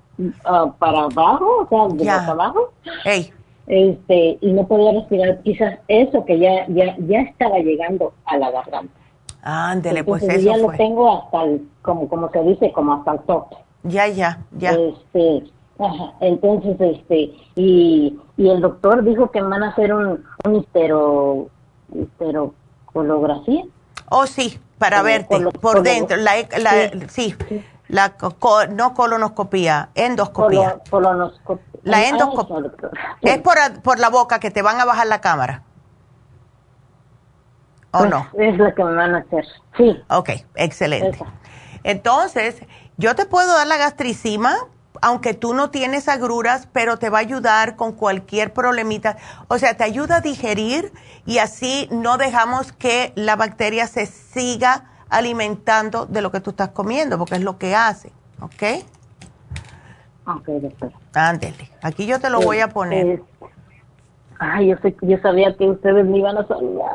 ah, para abajo, o sea, de abajo. Este, y no podía respirar, quizás eso que ya, ya, ya estaba llegando a la garganta. Ándele, pues eso ya lo tengo hasta el, como, como se dice, como hasta el tope. Ya, ya, ya. Este, entonces, este, y, y el doctor dijo que van a hacer un, un histero, histerocolografía. Oh, sí, para verte por dentro, la, la, sí. La no colonoscopía, endoscopía. La ah, endoscopía. Es por, por la boca que te van a bajar la cámara. ¿O pues, no? Es lo que me van a hacer, sí. Ok, excelente. Entonces, yo te puedo dar la gastricima, aunque tú no tienes agruras, pero te va a ayudar con cualquier problemita. O sea, te ayuda a digerir y así no dejamos que la bacteria se siga alimentando de lo que tú estás comiendo, porque es lo que hace. ¿Ok? Ok, doctor. Ándele. Aquí yo te lo voy a poner. Ay, yo, sé, yo sabía que ustedes me iban a saludar.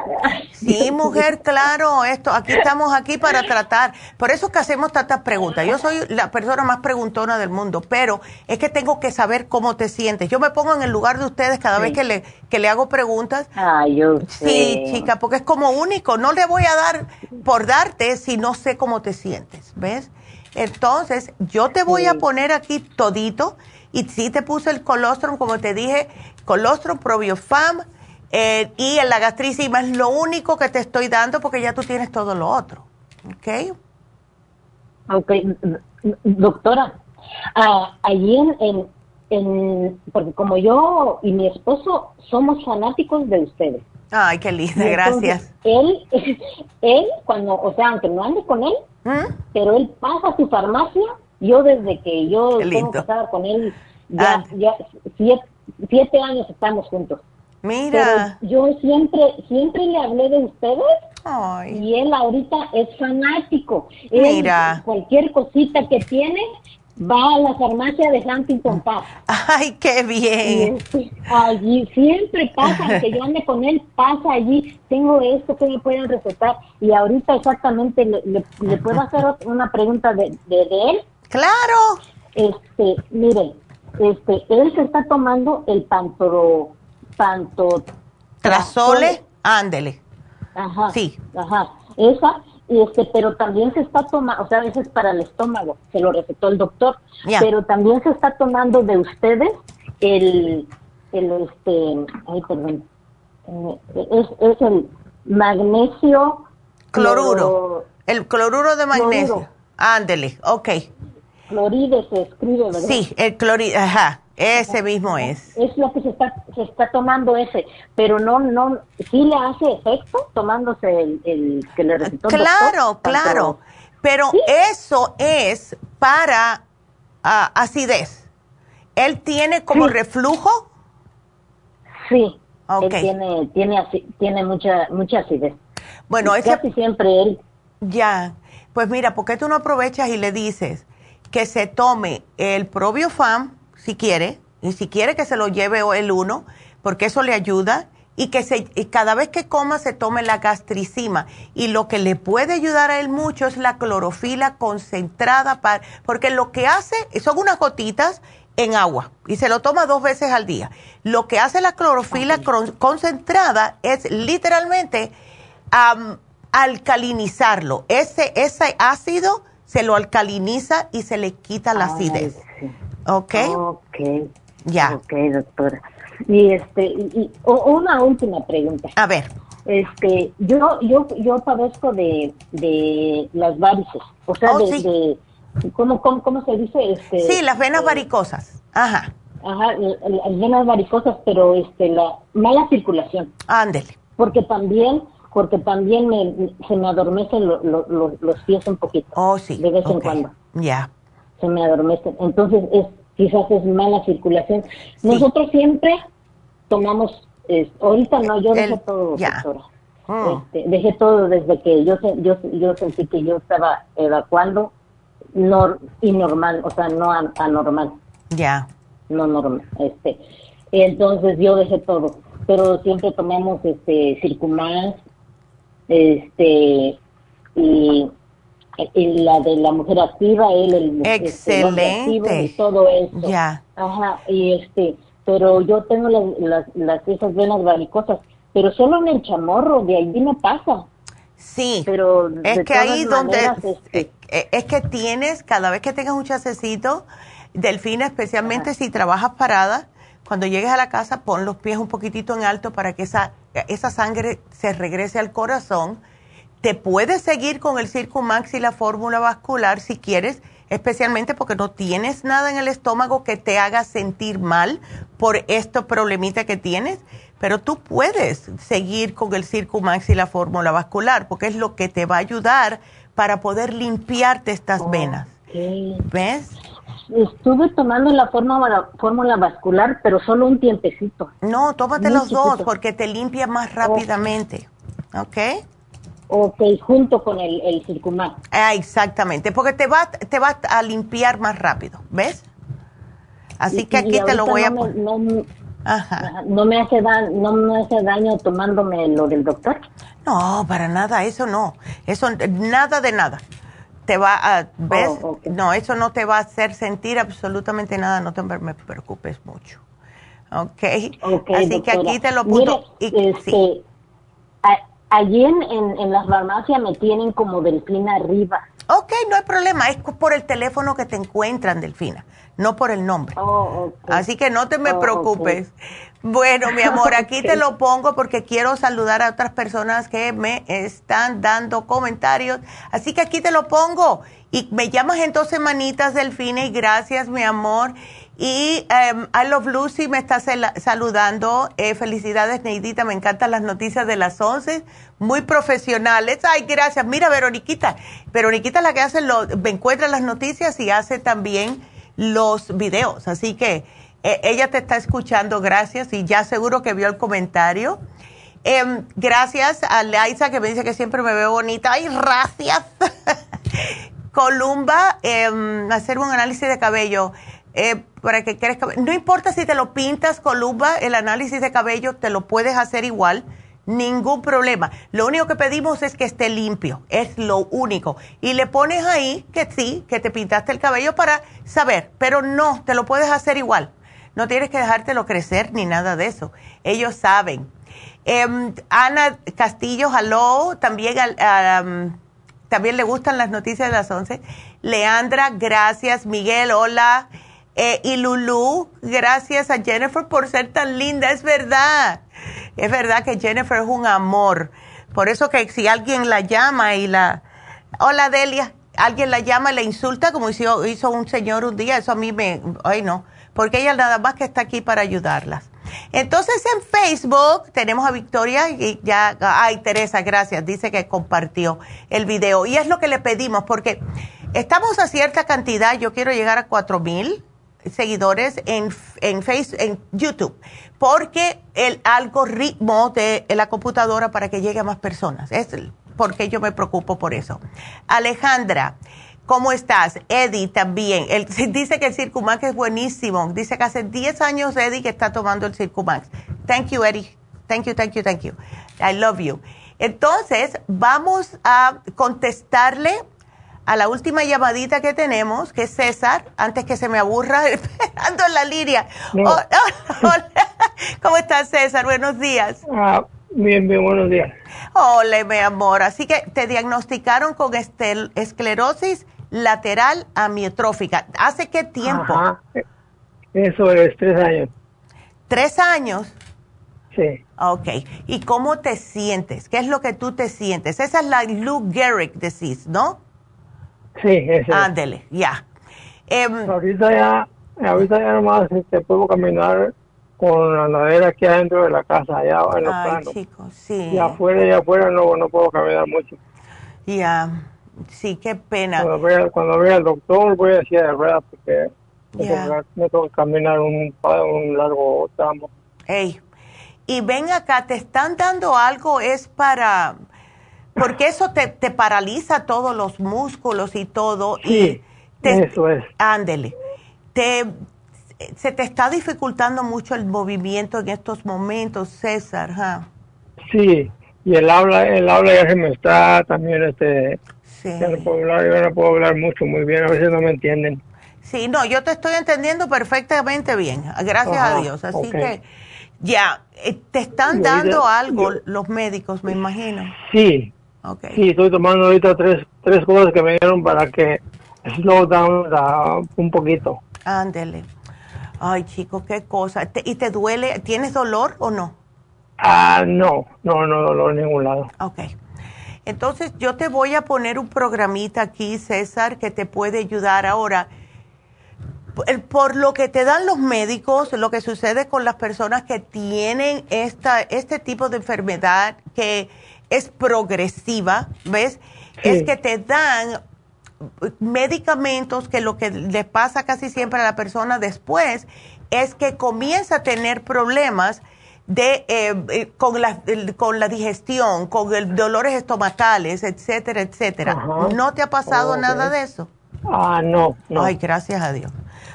Sí, mujer, claro, esto, aquí estamos aquí para tratar. Por eso que hacemos tantas preguntas. Yo soy la persona más preguntona del mundo, pero es que tengo que saber cómo te sientes. Yo me pongo en el lugar de ustedes cada vez que le, que le hago preguntas. Ay, yo sé. Sí, chica, porque es como único. No le voy a dar por darte si no sé cómo te sientes, ¿ves? Entonces, yo te voy a poner aquí todito y sí te puse el colostrum, como te dije, colostrum, probiofam eh, y el gastricima es lo único que te estoy dando porque ya tú tienes todo lo otro. ¿Ok? Ok, doctora, uh, allí en, porque como yo y mi esposo somos fanáticos de ustedes. Ay, qué linda, gracias. Él, él, cuando, o sea, aunque no ande con él, ¿Mm? pero él pasa a su farmacia, yo desde que yo tengo casada con él, ya, ah. ya siete, años estamos juntos. Mira. yo siempre, siempre le hablé de ustedes y él ahorita es fanático. Mira. cualquier cosita que tiene, va a la farmacia de Huntington Park. Ay, qué bien. Este, allí siempre pasa, que yo ande con él, pasa allí, tengo esto que me pueden recetar. Y ahorita exactamente le, puedo hacer una pregunta de, de, él. Claro. Este, mire, este, él se está tomando el pantoro, panto, trasole, ándele. Ajá. Sí. Ajá. Esa, este, pero también se está tomando, o sea, a veces para el estómago, se lo recetó el doctor, pero también se está tomando de ustedes el, el este, ay, perdón, eh, es, es el magnesio cloruro, el cloruro de magnesio, ándele, ok. Cloride se escribe, ¿verdad? Sí, el cloride, ajá. Ese mismo es. Es lo que se está, se está tomando ese, pero no, no, sí le hace efecto tomándose el, que le recetó Claro, claro, pero eso es para ah, acidez. ¿Él tiene como reflujo? Sí, él tiene, tiene, tiene mucha, mucha acidez. Bueno, ese, casi siempre él. Ya, pues mira, ¿por qué tú no aprovechas y le dices que se tome el probiofam si quiere, y si quiere que se lo lleve el uno, porque eso le ayuda, y que se, cada vez que coma se tome la gastricima. Y lo que le puede ayudar a él mucho es la clorofila concentrada, para, porque lo que hace son unas gotitas en agua y se lo toma dos veces al día. Lo que hace la clorofila concentrada es literalmente alcalinizarlo. Ese, ese ácido se lo alcaliniza y se le quita la acidez. ¿Ok? Ok. Ya. Ok, doctora. Y este, y, una última pregunta. A ver. Este, yo, yo, yo padezco de, de las varices, o sea, oh, de, ¿cómo, cómo, se dice? Este, sí, las venas eh, varicosas. Ajá. Ajá, las venas varicosas, pero este, la mala circulación. Ándele. Porque también, porque también me, se me adormecen los pies un poquito. Oh, sí. De vez en cuando. Ya se me adormece. Entonces, es quizás es mala circulación. Nosotros siempre tomamos, ahorita no, yo dejé todo, doctora. Oh. Este, dejé todo desde que yo, yo, yo sentí que yo estaba evacuando no, y normal, o sea, no anormal. Ya. No normal. Este, entonces yo dejé todo, pero siempre tomamos este circumás, este y la de la mujer activa, él el, este, excelente y todo eso. Ya. Ajá, y este, pero yo tengo las, las, esas venas varicosas, pero solo en el chamorro, de ahí no pasa. Sí, pero es que ahí donde este, eh, es que tienes cada vez que tengas un chasecito, Delfina, especialmente si trabajas parada, cuando llegues a la casa pon los pies un poquitito en alto para que esa esa sangre se regrese al corazón te puedes seguir con el Circumax y la fórmula vascular si quieres, especialmente porque no tienes nada en el estómago que te haga sentir mal por estos problemitas que tienes, pero tú puedes seguir con el Circumax y la fórmula vascular porque es lo que te va a ayudar para poder limpiarte estas venas. ¿Ves? Estuve tomando la fórmula, fórmula vascular, pero solo un tiempecito. No, tómate los dos porque te limpia más rápidamente. ¿Ok? Ok, junto con el, el Ah, exactamente, porque te va, te va a limpiar más rápido, ¿ves? Así que aquí te lo voy a poner. No, no, me hace ¿No me hace daño tomándome lo del doctor? No, para nada, eso no. Eso, nada de nada. Te va a, ¿ves? Oh, no, eso no te va a hacer sentir absolutamente nada, no te me preocupes mucho. Ok. okay Así que aquí te lo puedo. este, allí en, en, las farmacias me tienen como Delfina arriba. Ok, no hay problema, es por el teléfono que te encuentran, Delfina, no por el nombre. Oh, Así que no te me oh, preocupes. Bueno, mi amor, aquí te lo pongo porque quiero saludar a otras personas que me están dando comentarios. Así que aquí te lo pongo. Y me llamas en dos semanitas, Delfina, y gracias, mi amor. Y um, I Love Lucy me está saludando. Eh, felicidades, Neidita. Me encantan las noticias de las 11. Muy profesionales. Ay, gracias. Mira, Veroniquita. Veroniquita es la que hace lo, me encuentra las noticias y hace también los videos. Así que eh, ella te está escuchando. Gracias. Y ya seguro que vio el comentario. Em, gracias a Liza que me dice que siempre me veo bonita. Ay, gracias. Columba, eh, hacer un análisis de cabello. Eh, para que no importa si te lo pintas, Columba, el análisis de cabello te lo puedes hacer igual, ningún problema. Lo único que pedimos es que esté limpio, es lo único. Y le pones ahí que sí, que te pintaste el cabello para saber, pero no, te lo puedes hacer igual. No tienes que dejártelo crecer ni nada de eso. Ellos saben. Em, Ana Castillo, hello, también, también le gustan las noticias de las 11. Leandra, gracias. Miguel, hola. Eh, y Lulu, gracias a Jennifer por ser tan linda, es verdad. Es verdad que Jennifer es un amor. Por eso que si alguien la llama y la... Hola Delia, alguien la llama y la insulta como hizo, hizo un señor un día, eso a mí me... Ay no, porque ella nada más que está aquí para ayudarlas. Entonces en Facebook tenemos a Victoria y ya, ay Teresa, gracias, dice que compartió el video. Y es lo que le pedimos porque estamos a cierta cantidad, yo quiero llegar a cuatro mil seguidores en, en, Facebook, en YouTube, porque el algoritmo de la computadora para que llegue a más personas. Es porque yo me preocupo por eso. Alejandra, ¿cómo estás? Eddie también. Él, dice que el Circumax es buenísimo. Dice que hace 10 años Eddie que está tomando el Circumax. Thank you, Eddie. Thank you, thank you, thank you. I love you. Entonces, vamos a contestarle a la última llamadita que tenemos, que es César, antes que se me aburra esperando en la línea. hola. ¿Cómo estás, César? Buenos días. Ah, bien, bien, buenos días. Hola, mi amor. Así que te diagnosticaron con esclerosis lateral amiotrófica. ¿Hace qué tiempo? Eso es tres años. ¿Tres años? Sí. Ok. ¿Y cómo te sientes? ¿Qué es lo que tú te sientes? Esa es la Lou Gehrig disease, ¿no? Sí, ese. Ándele, ya. Em, ahorita ya, ahorita ya nomás este, puedo caminar con la nadera aquí adentro de la casa, allá en los Ay, chicos, sí. Y afuera y afuera no, no puedo caminar mucho. Ya, sí, qué pena. Cuando vea, cuando vea al doctor voy a decir de ruedas porque me tengo que caminar un, un largo tramo. Ey, y ven acá, ¿te están dando algo? ¿Es para porque eso te, te, paraliza todos los músculos y todo. Sí, y eso es. Ándele. Te, se te está dificultando mucho el movimiento en estos momentos, César. Sí, y el habla, el habla ya se me está también, este, sí. ya no puedo hablar, yo no puedo hablar mucho, muy bien, a veces no me entienden. Sí, no, yo te estoy entendiendo perfectamente bien, gracias a Dios. Así que ya, eh, te están dando algo los médicos, me imagino. Sí, Sí, estoy tomando ahorita tres, tres cosas que me dieron para que slow down un poquito. Ándele. Ay, chico, qué cosa. ¿Y te duele? ¿Tienes dolor o no? Ah, no, no, no dolor en ningún lado. Ok. Entonces yo te voy a poner un programita aquí, César, que te puede ayudar ahora. Por lo que te dan los médicos, lo que sucede con las personas que tienen esta, este tipo de enfermedad, que es progresiva, ¿ves? Es que te dan medicamentos que lo que le pasa casi siempre a la persona después es que comienza a tener problemas de eh, eh, con, la, con la digestión, con el dolores estomacales, etcétera, etcétera. ¿No te ha pasado nada de eso? Ah, no, no. Ay, gracias a Dios.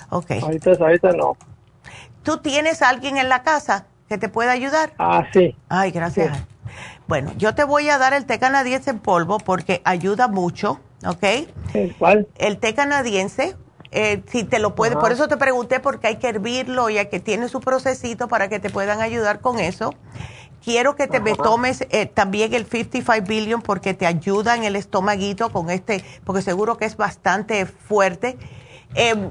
Ok. Ahorita, ahorita no. ¿Tú tienes alguien en la casa que te pueda ayudar? Ah, sí. Ay, gracias. Bueno, yo te voy a dar el té canadiense en polvo porque ayuda mucho, ¿ok? ¿El cuál? El té canadiense, eh, si te lo puede, por eso te pregunté porque hay que hervirlo y que tiene su procesito para que te puedan ayudar con eso. Quiero que te me tomes eh, también el 55 billion porque te ayuda en el estomaguito con este, porque seguro que es bastante fuerte. Eh,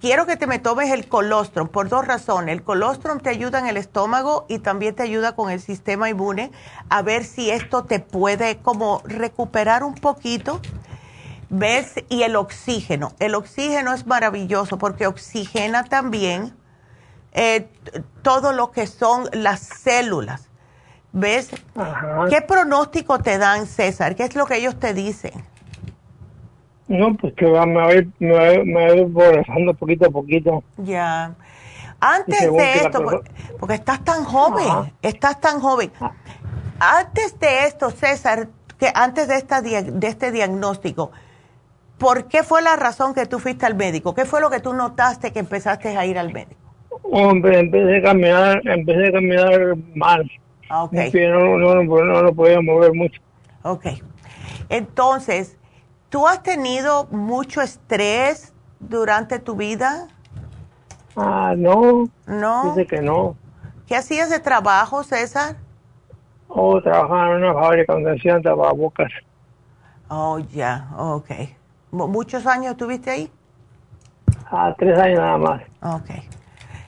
quiero que te me tomes el colostrum por dos razones. El colostrum te ayuda en el estómago y también te ayuda con el sistema inmune a ver si esto te puede como recuperar un poquito. ¿Ves? Y el oxígeno. El oxígeno es maravilloso porque oxigena también eh, todo lo que son las células. ¿Ves? ¿Qué pronóstico te dan, César? ¿Qué es lo que ellos te dicen? No, pues que va, me va a ir, me poquito a poquito. Ya. Antes de esto, porque, estás tan joven, estás tan joven. Ah. Antes de esto, César, que antes de, esta, de este diagnóstico, ¿por qué fue la razón que tú fuiste al médico? ¿Qué fue lo que tú notaste que empezaste a ir al médico? Hombre, empecé a caminar, empecé a caminar mal. Ah, okay. no, no, no, no, podía mover mucho. Ok. Entonces, ¿tú has tenido mucho estrés durante tu vida? Ah, no. No. Dice que no. ¿Qué hacías de trabajo, César? Oh, trabajaba en una fábrica donde hacían tapabocas. Oh, ya, ok. ¿Muchos años estuviste ahí? Ah, tres años nada más. Ok.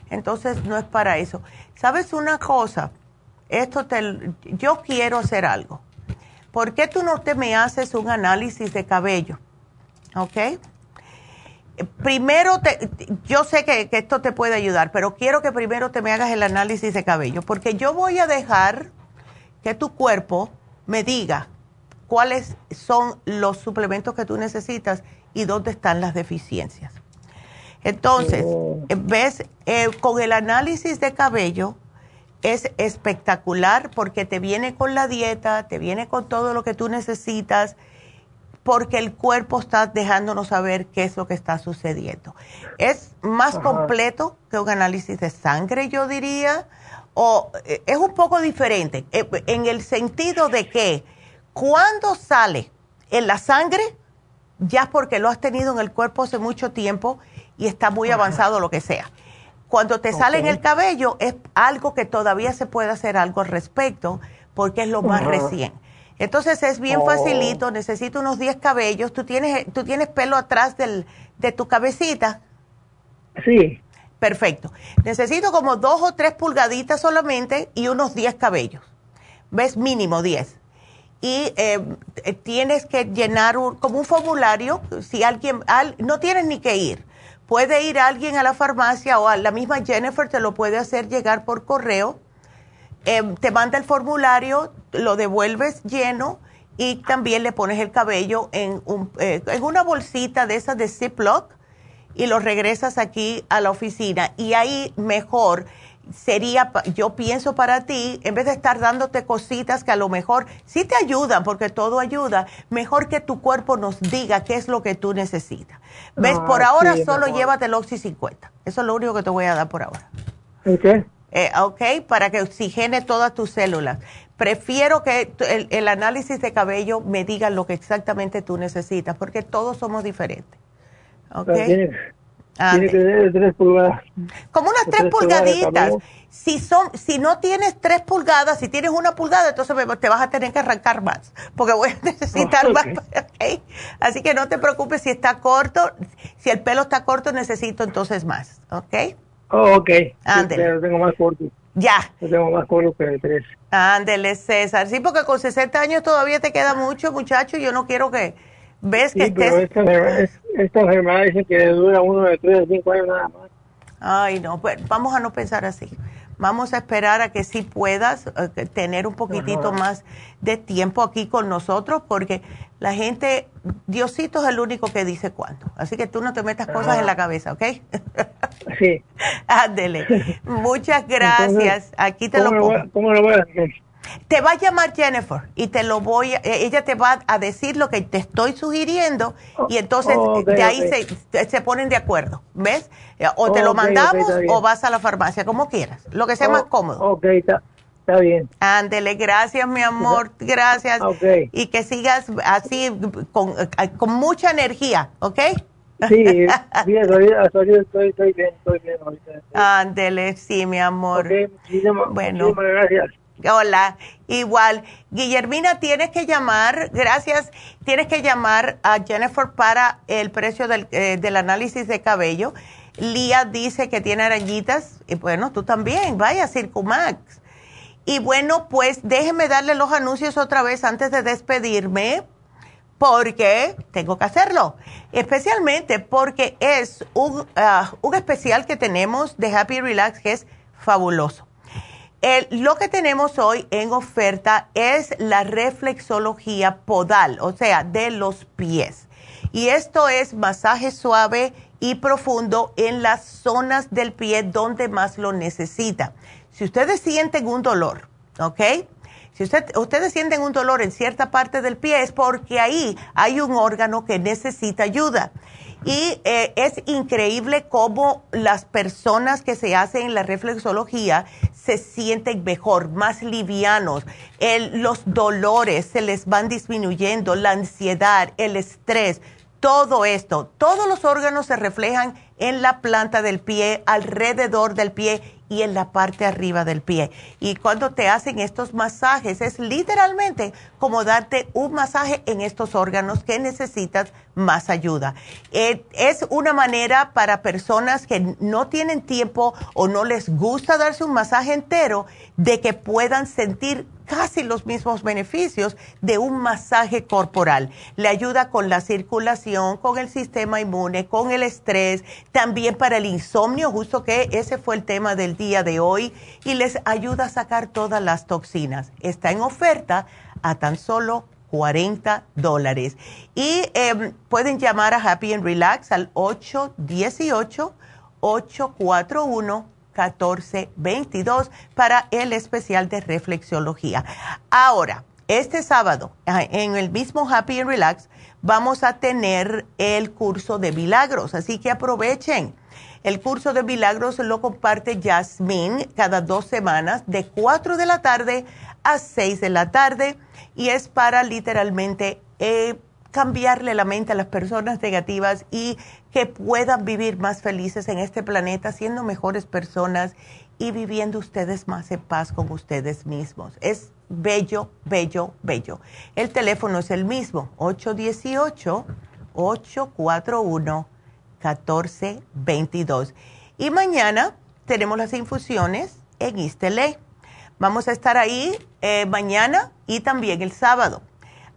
Entonces no es para eso. ¿Sabes una cosa? Esto te, yo quiero hacer algo. ¿Por qué tú no te me haces un análisis de cabello? ¿Ok? Primero, te, yo sé que, que esto te puede ayudar, pero quiero que primero te me hagas el análisis de cabello, porque yo voy a dejar que tu cuerpo me diga cuáles son los suplementos que tú necesitas y dónde están las deficiencias. Entonces, oh. ves, eh, con el análisis de cabello es espectacular porque te viene con la dieta, te viene con todo lo que tú necesitas, porque el cuerpo está dejándonos saber qué es lo que está sucediendo. Es más completo que un análisis de sangre, yo diría, o eh, es un poco diferente, eh, en el sentido de que cuando sale en la sangre, ya es porque lo has tenido en el cuerpo hace mucho tiempo y está muy avanzado lo que sea. Cuando te sale en el cabello es algo que todavía se puede hacer algo al respecto porque es lo más recién. Entonces es bien oh. facilito, necesito unos 10 cabellos. ¿Tú tienes, ¿Tú tienes pelo atrás del, de tu cabecita? Sí. Perfecto. Necesito como dos o tres pulgaditas solamente y unos 10 cabellos. ¿Ves? Mínimo 10. Y eh, tienes que llenar como un formulario. Si alguien, no tienes ni que ir puede ir alguien a la farmacia o a la misma Jennifer te lo puede hacer llegar por correo. Em, te manda el formulario, lo devuelves lleno y también le pones el cabello en, un, eh, en una bolsita de esas de Ziploc y lo regresas aquí a la oficina. Y ahí mejor sería, yo pienso para ti, en vez de estar dándote cositas que a lo mejor sí te ayudan, porque todo ayuda, mejor que tu cuerpo nos diga qué es lo que tú necesitas. ¿Ves? Ah, por ahora solo llévate el Oxy 50. Eso es lo único que te voy a dar por ahora. ¿Ok? Eh, ok, para que oxigene todas tus células. Prefiero que el, el análisis de cabello me diga lo que exactamente tú necesitas, porque todos somos diferentes. ¿Ok? Tiene que ser tres pulgadas. Como unas tres, pulgaditas. Si son, si no tienes tres pulgadas, si tienes una pulgada, entonces te vas a tener que arrancar más, porque voy a necesitar más. Así que no te preocupes si está corto, si el pelo está corto, necesito entonces más, ¿ok? Oh, ok. Ándele. tengo más corto. Ya. Yo tengo más corto que el tres. Ándele, César. Sí, porque con 60 años todavía te queda mucho, muchacho. Yo no quiero que ves que estés esta enfermedad dice que dura uno de tres a cinco años nada más. Ay, no, pues vamos a no pensar así. Vamos a esperar a que sí puedas eh, tener un poquitito más de tiempo aquí con nosotros, porque la gente, Diosito es el único que dice cuándo. Así que tú no te metas cosas en la cabeza, ¿ok? Sí. Ándele. Muchas gracias. aquí te lo pongo. ¿Cómo lo voy a hacer? Te va a llamar Jennifer y te lo voy, a, eh, ella te va a decir lo que te estoy sugiriendo y entonces oh, de ahí se, se, ponen de acuerdo, ¿ves? Eh, o te lo mandamos o vas a la farmacia, como quieras, lo que sea más oh, cómodo. Ok, está, bien. Ándele, gracias mi amor, gracias. Y que sigas así con, eh, con mucha energía, ¿ok? Sí, bien, estoy, estoy, bien, estoy bien Ándele, sí, mi amor. bueno, gracias. Hola, igual. Guillermina, tienes que llamar, gracias, tienes que llamar a Jennifer para el precio del, eh, del análisis de cabello. Lía dice que tiene arañitas, y bueno, tú también, vaya, Circumax. Y bueno, pues déjeme darle los anuncios otra vez antes de despedirme, porque tengo que hacerlo, especialmente porque es un, ah, un especial que tenemos de Happy Relax que es fabuloso. Lo que tenemos hoy en oferta es la reflexología podal, o sea, de los pies. Y esto es masaje suave y profundo en las zonas del pie donde más lo necesita. Si ustedes sienten un dolor, ¿ok? Si ustedes sienten un dolor en cierta parte del pie es porque ahí hay un órgano que necesita ayuda. Y eh, es increíble cómo las personas que se hacen la reflexología se sienten mejor, más livianos. los dolores se les van disminuyendo, la ansiedad, el estrés, todo esto, todos los órganos se reflejan en la planta del pie, alrededor del pie y en la parte arriba del pie. Y cuando te hacen estos masajes es literalmente como darte un masaje en estos órganos que necesitas más ayuda. Eh, es una manera para personas que no tienen tiempo o no les gusta darse un masaje entero de que puedan sentir casi los mismos beneficios de un masaje corporal. Le ayuda con la circulación, con el sistema inmune, con el estrés, también para el insomnio, justo que ese fue el tema del día de hoy, y les ayuda a sacar todas las toxinas. Está en oferta a tan solo 40 dólares. Y em, pueden llamar a Happy and Relax al 818-841. 1422 para el especial de reflexología. Ahora, este sábado, en el mismo Happy and Relax, vamos a tener el curso de milagros, así que aprovechen. El curso de milagros lo comparte Jasmine cada dos semanas de 4 de la tarde a 6 de la tarde y es para literalmente eh, cambiarle la mente a las personas negativas y que puedan vivir más felices en este planeta, siendo mejores personas y viviendo ustedes más en paz con ustedes mismos. Es bello, bello, bello. El teléfono es el mismo, 818-841-1422. Y mañana tenemos las infusiones en Istele. Vamos a estar ahí eh, mañana y también el sábado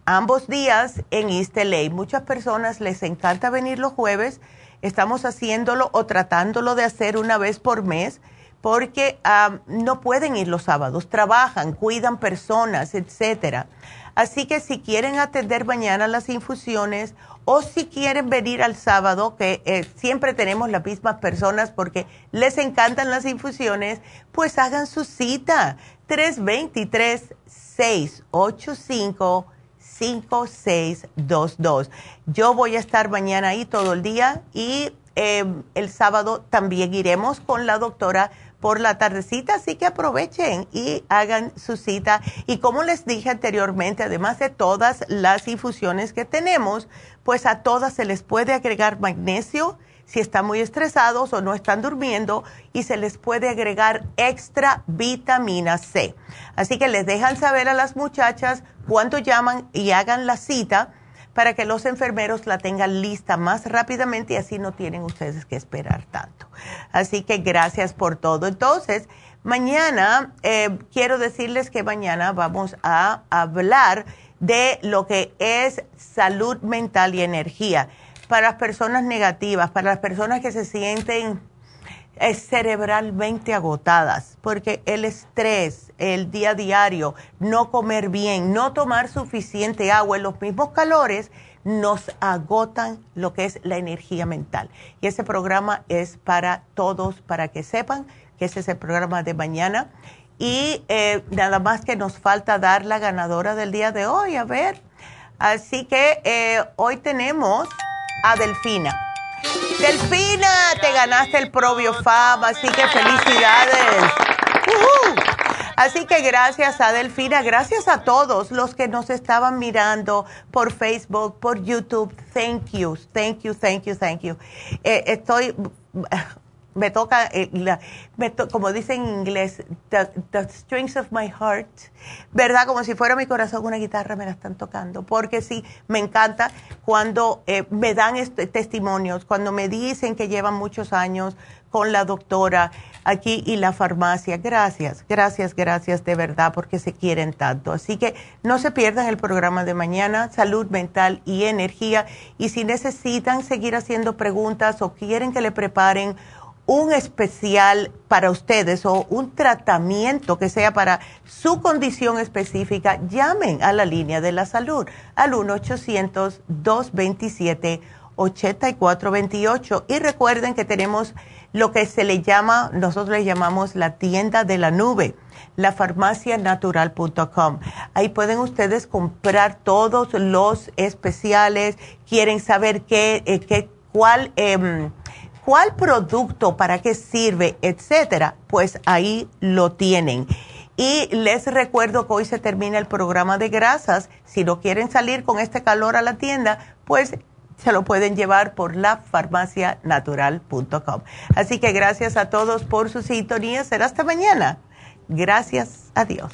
ambos días en LA. Muchas personas les encanta venir los jueves. Estamos haciéndolo o tratándolo de hacer una vez por mes porque no pueden ir los sábados, trabajan, cuidan personas, etcétera. Así que si quieren atender mañana las infusiones o si quieren venir al sábado, que eh, siempre tenemos las mismas personas porque les encantan las infusiones, pues hagan su cita. 323 685 5622. Yo voy a estar mañana ahí todo el día y em, el sábado también iremos con la doctora por la tardecita, así que aprovechen y hagan su cita. Y como les dije anteriormente, además de todas las infusiones que tenemos, pues a todas se les puede agregar magnesio si están muy estresados o no están durmiendo y se les puede agregar extra vitamina C. Así que les dejan saber a las muchachas cuánto llaman y hagan la cita para que los enfermeros la tengan lista más rápidamente y así no tienen ustedes que esperar tanto. Así que gracias por todo. Entonces, mañana eh, quiero decirles que mañana vamos a hablar de lo que es salud mental y energía para las personas negativas, para las personas que se sienten eh, cerebralmente agotadas, porque el estrés, el día a diario, no comer bien, no tomar suficiente agua en los mismos calores, nos agotan lo que es la energía mental. Y ese programa es para todos, para que sepan que ese es el programa de mañana. Y eh, nada más que nos falta dar la ganadora del día de hoy, a ver. Así que eh, hoy tenemos a Delfina. Delfina, te ganaste el Probio Fama, así que felicidades. Así que gracias a Delfina, gracias a todos los que nos estaban mirando por Facebook, por YouTube. Thank you, thank you, thank you, thank you. Eh, estoy me toca, eh, como dice en inglés, the, strings of my heart, ¿verdad? Como si fuera mi corazón una guitarra me la están tocando, porque sí, me encanta cuando eh, me dan testimonios, cuando me dicen que llevan muchos años con la doctora aquí y la farmacia. Gracias, gracias, gracias de verdad porque se quieren tanto. Así que no se pierdan el programa de mañana, salud mental y energía. Y si necesitan seguir haciendo preguntas o quieren que le preparen un especial para ustedes o un tratamiento que sea para su condición específica, llamen a la línea de la salud al 1-800-227-8428 y recuerden que tenemos lo que se le llama, nosotros le llamamos la tienda de la nube, la farmacianatural.com. Ahí pueden ustedes comprar todos los especiales, quieren saber qué, eh, qué cuál, eh, cuál producto, para qué sirve, etcétera, pues ahí lo tienen. Y les recuerdo que hoy se termina el programa de grasas. Si no quieren salir con este calor a la tienda, pues se lo pueden llevar por la lafarmacianatural.com. Así que gracias a todos por su sintonía. Será hasta mañana. Gracias a Dios.